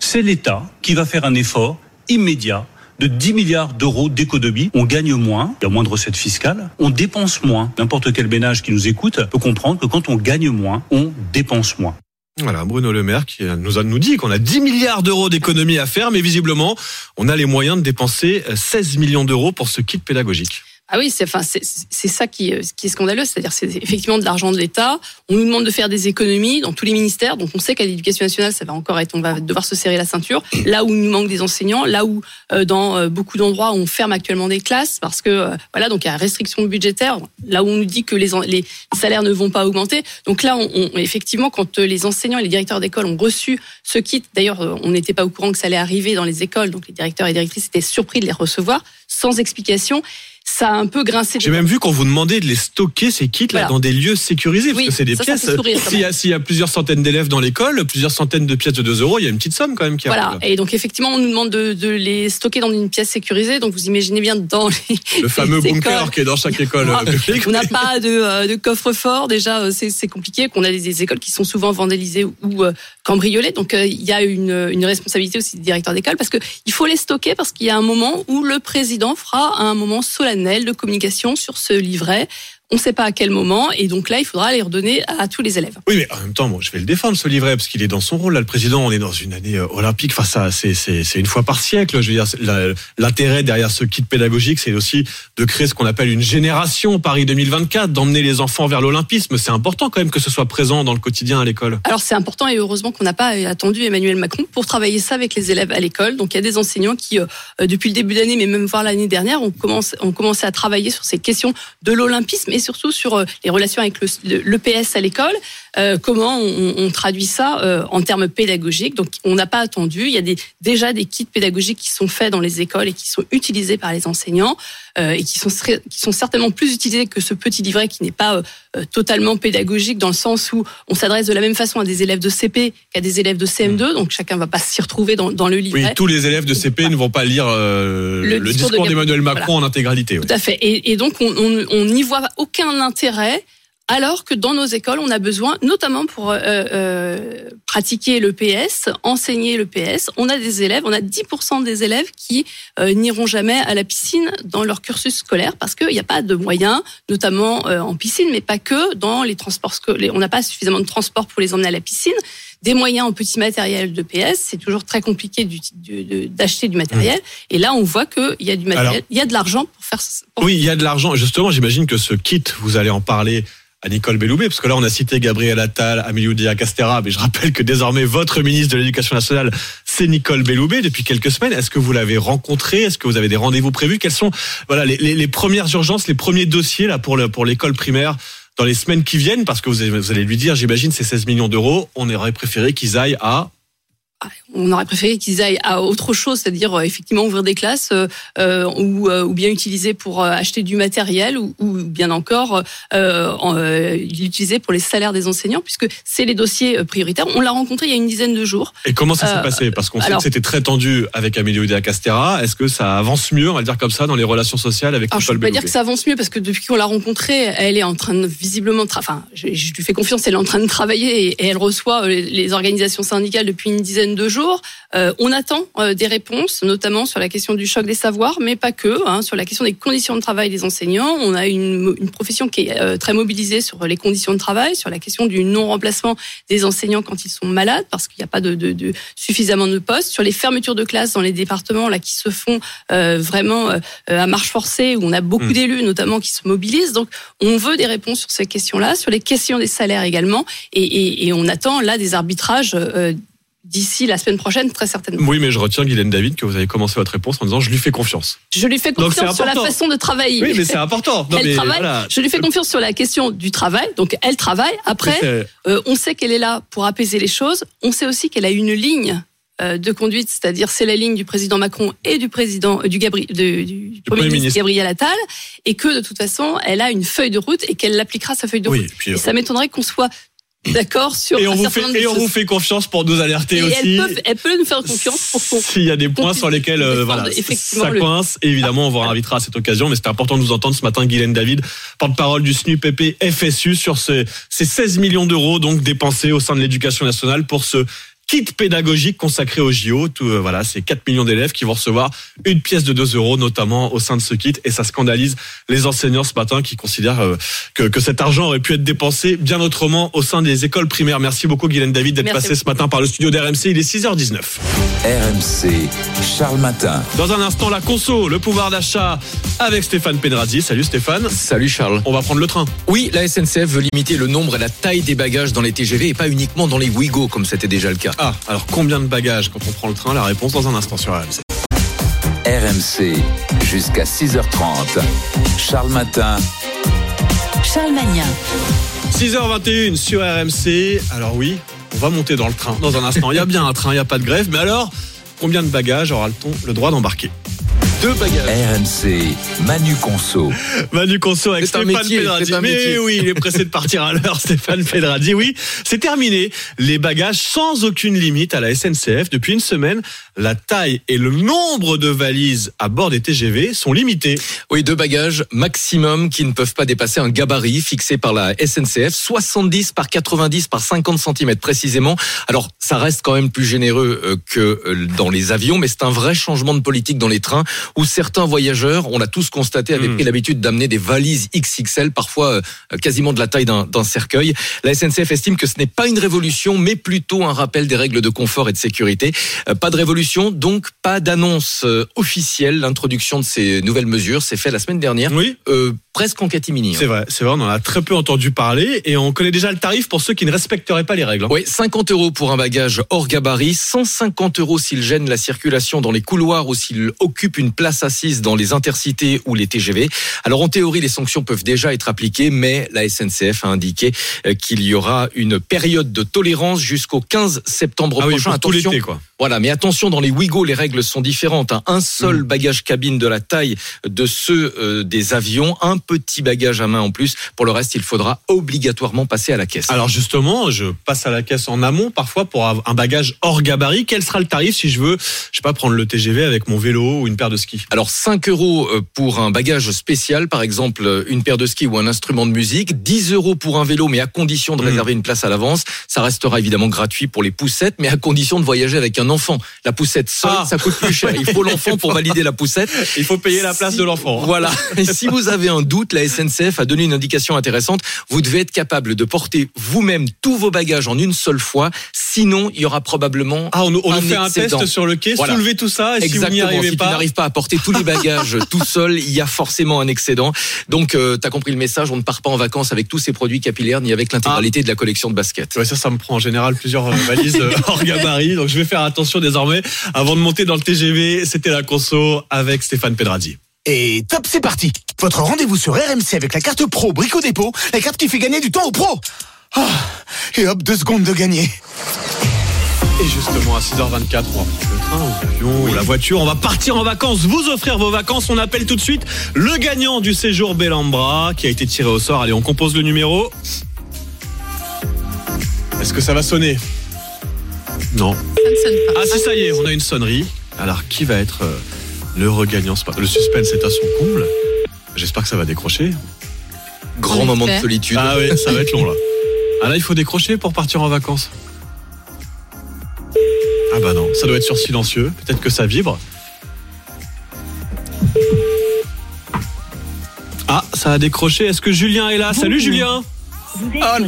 c'est l'État qui va faire un effort immédiat de 10 milliards d'euros d'économie. On gagne moins, il y a moins de recettes fiscales, on dépense moins. N'importe quel ménage qui nous écoute peut comprendre que quand on gagne moins, on dépense moins. Voilà, Bruno Le Maire qui nous a nous dit qu'on a 10 milliards d'euros d'économies à faire, mais visiblement, on a les moyens de dépenser euh, 16 millions d'euros pour ce kit pédagogique. Ah oui, c'est enfin c'est ça qui euh, qui est scandaleux, c'est-à-dire c'est effectivement de l'argent de l'État. On nous demande de faire des économies dans tous les ministères, donc on sait qu'à l'éducation nationale ça va encore être, on va devoir se serrer la ceinture. Là où il nous manque des enseignants, là où euh, dans euh, beaucoup d'endroits on ferme actuellement des classes parce que euh, voilà donc il y a restriction budgétaire. Là où on nous dit que les salaires ne vont pas augmenter, donc là on, on- effectivement quand les enseignants et les directeurs d'école ont reçu ce kit, d'ailleurs on n'était pas au courant que ça allait arriver dans les écoles, donc les directeurs et directrices étaient surpris de les recevoir sans explication. Ça a un peu grincé. J'ai même vu qu'on vous demandait de les stocker ces kits là Voilà. dans des lieux sécurisés parce Oui, que c'est des ça, pièces. S'il y, y a plusieurs centaines d'élèves dans l'école, plusieurs centaines de pièces de 2 euros, il y a une petite somme quand même qui Voilà. arrive. Et donc effectivement, on nous demande de, de les stocker dans une pièce sécurisée. Donc vous imaginez bien dans les Le fameux les bunker écoles. qui est dans chaque école euh. On n'a pas de, euh, de coffre-fort. Déjà, euh, c'est compliqué. Qu'on a des, des écoles qui sont souvent vandalisées ou euh, cambriolées. Donc euh, il y a une, une responsabilité aussi des directeurs d'école parce que il faut les stocker parce qu'il y a un moment où le président fera un moment solennel de communication sur ce livret. On ne sait pas à quel moment. Et donc là, il faudra les redonner à tous les élèves. Oui, mais en même temps, bon, je vais le défendre ce livret parce qu'il est dans son rôle. Là, le président, on est dans une année euh, olympique. Enfin, ça, c'est une fois par siècle. Je veux dire, l'intérêt derrière ce kit pédagogique, c'est aussi de créer ce qu'on appelle une génération Paris 2024, d'emmener les enfants vers l'olympisme. C'est important quand même que ce soit présent dans le quotidien à l'école. Alors c'est important et heureusement qu'on n'a pas attendu Emmanuel Macron pour travailler ça avec les élèves à l'école. Donc il y a des enseignants qui, euh, euh, depuis le début d'année, mais même voir l'année dernière, ont commencé, ont commencé à travailler sur ces questions de l'olympisme et surtout sur euh, les relations avec le- le- l'EPS à l'école. Euh, comment on, on traduit ça euh, en termes pédagogiques? Donc on n'a pas attendu. Il y a des, déjà des kits pédagogiques qui sont faits dans les écoles et qui sont utilisés par les enseignants euh, et qui sont, qui sont certainement plus utilisés que ce petit livret qui n'est pas euh, euh, totalement pédagogique dans le sens où on s'adresse de la même façon à des élèves de CP qu'à des élèves de CM2, donc chacun va pas s'y retrouver dans, dans le livret. Oui, tous les élèves de CP ne vont pas lire euh, Le le, discours de d'Emmanuel Macron Voilà. en intégralité. oui. Tout à fait. Et, et donc, on on- on n'y voit aucun intérêt alors que dans nos écoles, on a besoin, notamment pour euh, euh, pratiquer le PS, enseigner le PS, on a des élèves, on a 10% des élèves qui euh, n'iront jamais à la piscine dans leur cursus scolaire parce qu'il n'y a pas de moyens, notamment euh, en piscine, mais pas que dans les transports scolaires. On n'a pas suffisamment de transport pour les emmener à la piscine. Des moyens en petit matériel de PS, c'est toujours très compliqué du- d'acheter du matériel. Et là, on voit qu'il y a du matériel, il y a de l'argent pour faire. pour Oui, il y a de l'argent. Justement, j'imagine que ce kit, vous allez en parler Nicole Belloubet, parce que là, on a cité Gabriel Attal, Amélie Oudéa-Castera, mais je rappelle que désormais, votre ministre de l'Éducation nationale, c'est Nicole Belloubet depuis quelques semaines. Est-ce que vous l'avez rencontrée? Est-ce que vous avez des rendez-vous prévus? Quelles sont voilà, les, premières urgences, les premiers dossiers là, pour, pour l'école primaire dans les semaines qui viennent? Parce que vous allez, vous allez lui dire, j'imagine, ces 16 millions d'euros, on aurait préféré qu'ils aillent à... on aurait préféré qu'ils aillent à autre chose, c'est-à-dire euh, effectivement ouvrir des classes euh, euh, ou, ou bien utiliser pour acheter du matériel ou, ou bien encore euh, en, l'utiliser pour les salaires des enseignants, puisque c'est les dossiers prioritaires. On l'a rencontré il y a une dizaine de jours. Et comment ça s'est Euh, passé? Parce qu'on sait que c'était très tendu avec Amélie Oudéa-Castera. Est-ce que ça avance mieux, on va le dire comme ça, dans les relations sociales avec Alors, je Nicole peux pas dire que ça avance mieux parce que depuis qu'on l'a rencontrée, elle est en train de visiblement, enfin, je, je lui fais confiance, elle est en train de travailler et, et elle reçoit les, les organisations syndicales depuis une dizaine de jours. Euh, on attend euh, des réponses, notamment sur la question du choc des savoirs, mais pas que, hein, sur la question des conditions de travail des enseignants. On a une, profession qui est euh, très mobilisée sur les conditions de travail, sur la question du non-remplacement des enseignants quand ils sont malades, parce qu'il n'y a pas de, de, de suffisamment de postes, sur les fermetures de classes dans les départements là qui se font vraiment à marche forcée, où on a beaucoup Mm. d'élus notamment qui se mobilisent. Donc, on veut des réponses sur ces questions-là, sur les questions des salaires également, et, et, et on attend là des arbitrages d'ici la semaine prochaine, très certainement. Oui, mais je retiens, Guylaine David, que vous avez commencé votre réponse en disant je lui fais confiance. Je lui fais Donc, confiance sur la façon de travailler. Oui, mais c'est important. Non, elle mais travaille. voilà. Je lui fais confiance sur la question du travail. Donc, elle travaille. Après, euh, on sait qu'elle est là pour apaiser les choses. On sait aussi qu'elle a une ligne euh, de conduite, c'est-à-dire c'est la ligne du président Macron et du président euh, du, Gabri- de- du, premier, ministre, ministre. Gabriel Attal, et que de toute façon, elle a une feuille de route et qu'elle l'appliquera sa feuille de Oui, route. et puis, et ça m'étonnerait qu'on soit d'accord sur Et on un vous fait, nombre de et on vous fait confiance pour nous alerter Et aussi. elle peut, elle peut nous faire confiance pour qu'on S'il y a des points sur lesquels euh, voilà, ça le- coince, évidemment, on vous invitera à cette occasion. Mais c'était important de nous entendre ce matin, Guylaine David, porte-parole du SNUPP FSU, sur ces, ces 16 millions d'euros donc dépensés au sein de l'éducation nationale pour ce kit pédagogique consacré au JO. Tout, euh, voilà, c'est 4 millions d'élèves qui vont recevoir une pièce de 2 euros, notamment au sein de ce kit. Et ça scandalise les enseignants ce matin qui considèrent euh, que, que cet argent aurait pu être dépensé bien autrement au sein des écoles primaires. Merci beaucoup, Guylaine David, d'être passé ce matin par le studio d'RMC. Il est 6h19. RMC, Charles Matin. Dans un instant, la conso, le pouvoir d'achat avec Stéphane Penradi. Salut Stéphane. Salut Charles. On va prendre le train. Oui, la SNCF veut limiter le nombre et la taille des bagages dans les TGV et pas uniquement dans les Ouigo comme c'était déjà le cas. Ah, alors combien de bagages quand on prend le train La réponse dans un instant sur RMC. RMC, jusqu'à 6h30. Charles Matin. Charles Magnin. 6h21 sur RMC. Alors oui, on va monter dans le train dans un instant. Il y a bien un train, il n'y a pas de grève. Mais alors, combien de bagages aura-t-on le droit d'embarquer? Deux bagages. RMC, Manu Conso. Manu Conso avec Stéphane métier, Pedradi. Mais oui, il est pressé de partir à l'heure, Stéphane Pedradi. Oui, c'est terminé. Les bagages sans aucune limite à la SNCF. Depuis une semaine, la taille et le nombre de valises à bord des TGV sont limités. Oui, deux bagages maximum qui ne peuvent pas dépasser un gabarit fixé par la SNCF, 70 par 90 par 50 cm précisément. Alors, ça reste quand même plus généreux euh, que euh, dans les avions, mais c'est un vrai changement de politique dans les trains où certains voyageurs, on l'a tous constaté, avaient pris l'habitude d'amener des valises XXL, parfois euh, quasiment de la taille d'un cercueil. La SNCF estime que ce n'est pas une révolution, mais plutôt un rappel des règles de confort et de sécurité. Euh, Pas de révolution, donc pas d'annonce euh, officielle. L'introduction de ces nouvelles mesures s'est fait la semaine dernière, oui. presque en catimini. hein. C'est vrai, c'est vrai, on en a très peu entendu parler et on connaît déjà le tarif pour ceux qui ne respecteraient pas les règles. hein. Oui, 50 euros pour un bagage hors gabarit, 150 euros s'il gêne la circulation dans les couloirs ou s'il occupe une place assise dans les intercités ou les TGV. Alors en théorie, les sanctions peuvent déjà être appliquées, mais la SNCF a indiqué euh, qu'il y aura une période de tolérance jusqu'au 15 septembre Ah oui, prochain. pour tout quoi. Voilà, mais attention, dans les Ouigo, les règles sont différentes. hein. Un seul Mm. bagage cabine de la taille de ceux euh, des avions, un petit bagage à main en plus. Pour le reste, il faudra obligatoirement passer à la caisse. Alors justement, je passe à la caisse en amont parfois pour un bagage hors gabarit. Quel sera le tarif si je veux, je sais pas, prendre le TGV avec mon vélo ou une paire de skis Alors 5 euros euh, pour un bagage spécial, par exemple euh, une paire de skis ou un instrument de musique, 10 euros pour un vélo, mais à condition de Mmh. réserver une place à l'avance. Ça restera évidemment gratuit pour les poussettes, mais à condition de voyager avec un enfant. La poussette seule, Ah. ça coûte plus cher. Il faut l'enfant pour valider la poussette. Il faut payer la place Si- de l'enfant. hein. Voilà. Et si vous avez un doute, la SNCF a donné une indication intéressante. Vous devez être capable de porter vous-même tous vos bagages en une seule fois. Sinon, il y aura probablement Ah, on, on un fait un test sur le quai, Voilà. soulevez tout ça, et si vous Exactement. n'y arrivez si pas. tu pas à porter tous les bagages tout seul, il y a forcément un excédent. Donc, euh, t'as compris le message. On ne part pas en vacances avec tous ces produits capillaires ni avec l'intégralité de la collection de baskets. Ouais, ça, ça me prend en général plusieurs euh, valises euh, hors gabarit. Donc, je vais faire attention désormais. Avant de monter dans le TGV, c'était la conso avec Stéphane Pedrazzi. Et top, c'est parti. Votre rendez-vous sur RMC avec la carte pro Brico Dépôt, la carte qui fait gagner du temps aux pros. Ah, et hop, deux secondes de gagner. Et justement, à 6h24, on va prendre le train ou l'avion ou la voiture. On va partir en vacances, vous offrir vos vacances. On appelle tout de suite le gagnant du séjour Bellambra qui a été tiré au sort. Allez, on compose le numéro. Est-ce que ça va sonner? Non. Ah si, ça y est, on a une sonnerie. Alors, qui va être euh, le regagnant? Le suspense est à son comble. J'espère que ça va décrocher. Grand moment de solitude. Ah oui, ça va être long là. Ah là, il faut décrocher pour partir en vacances. Ah bah non, ça doit être sur silencieux. Peut-être que ça vibre. Ah, ça a décroché. Est-ce que Julien est là? Salut Julien ah,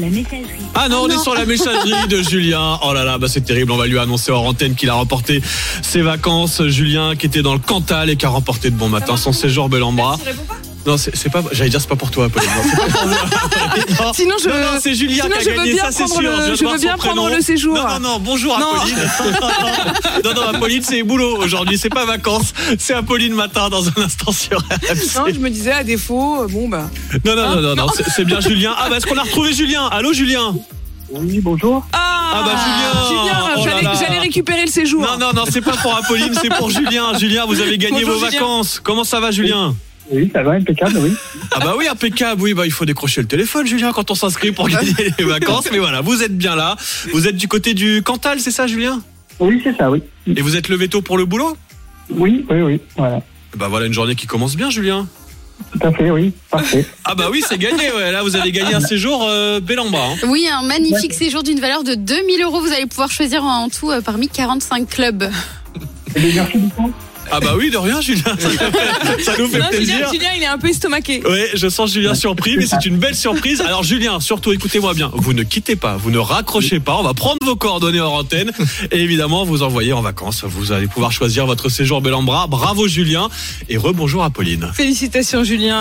ah non, on est sur la messagerie de Julien. Oh là là, bah c'est terrible. On va lui annoncer hors antenne qu'il a remporté ses vacances. Julien qui était dans le Cantal et qui a remporté de bon matin son séjour Bellambra. Non, c'est pas. J'allais dire c'est pas pour toi, Pauline. Non, c'est pas pour moi. Non, Sinon, je- non, non, c'est Julien sinon, qui a je gagné bien ça, c'est prendre sûr. le- je voir veux bien prendre le séjour. Non, non, non. Bonjour Non. Apolline. non, non, Apolline, c'est boulot aujourd'hui. C'est pas vacances. C'est Apolline matin dans un instant sur RMC. Non, je me disais à défaut, euh, bon bah. Non, non, non, non, non, c'est- c'est bien Julien. Ah, bah, est-ce qu'on a retrouvé Julien? Allô, Julien? Oui, bonjour. Ah, bah, Julien Julien, Oh j'allais récupérer le séjour. Non, non, non, c'est pas pour Apolline, c'est pour Julien. Julien, vous avez gagné Bonjour, vos Julien. vacances. Comment ça va, Julien? Oui, ça va, impeccable, oui. Ah bah oui, impeccable. Oui, bah il faut décrocher le téléphone, Julien, quand on s'inscrit pour gagner les vacances. Mais voilà, vous êtes bien là. Vous êtes du côté du Cantal, c'est ça, Julien? Oui, c'est ça, oui. Et vous êtes levé tôt pour le boulot? Oui, oui, oui, voilà. Bah voilà une journée qui commence bien, Julien. Tout à fait, oui. Parfait. Ah bah oui, c'est gagné. Ouais. Là, vous allez gagner un séjour euh, Bellamba. hein. Oui, un magnifique séjour d'une valeur de 2000 euros. Vous allez pouvoir choisir en tout euh, parmi 45 clubs. Merci beaucoup. Ah bah oui, de rien, Julien. Ça, ça nous fait Non, plaisir. Julien, Julien, il est un peu estomaqué. Oui, je sens Julien surpris, mais c'est une belle surprise. Alors Julien, surtout écoutez-moi bien, vous ne quittez pas, vous ne raccrochez pas, on va prendre vos coordonnées en antenne et évidemment vous envoyer en vacances. Vous allez pouvoir choisir votre séjour Bellambra. Bravo Julien et rebonjour Apolline. Félicitations, Julien.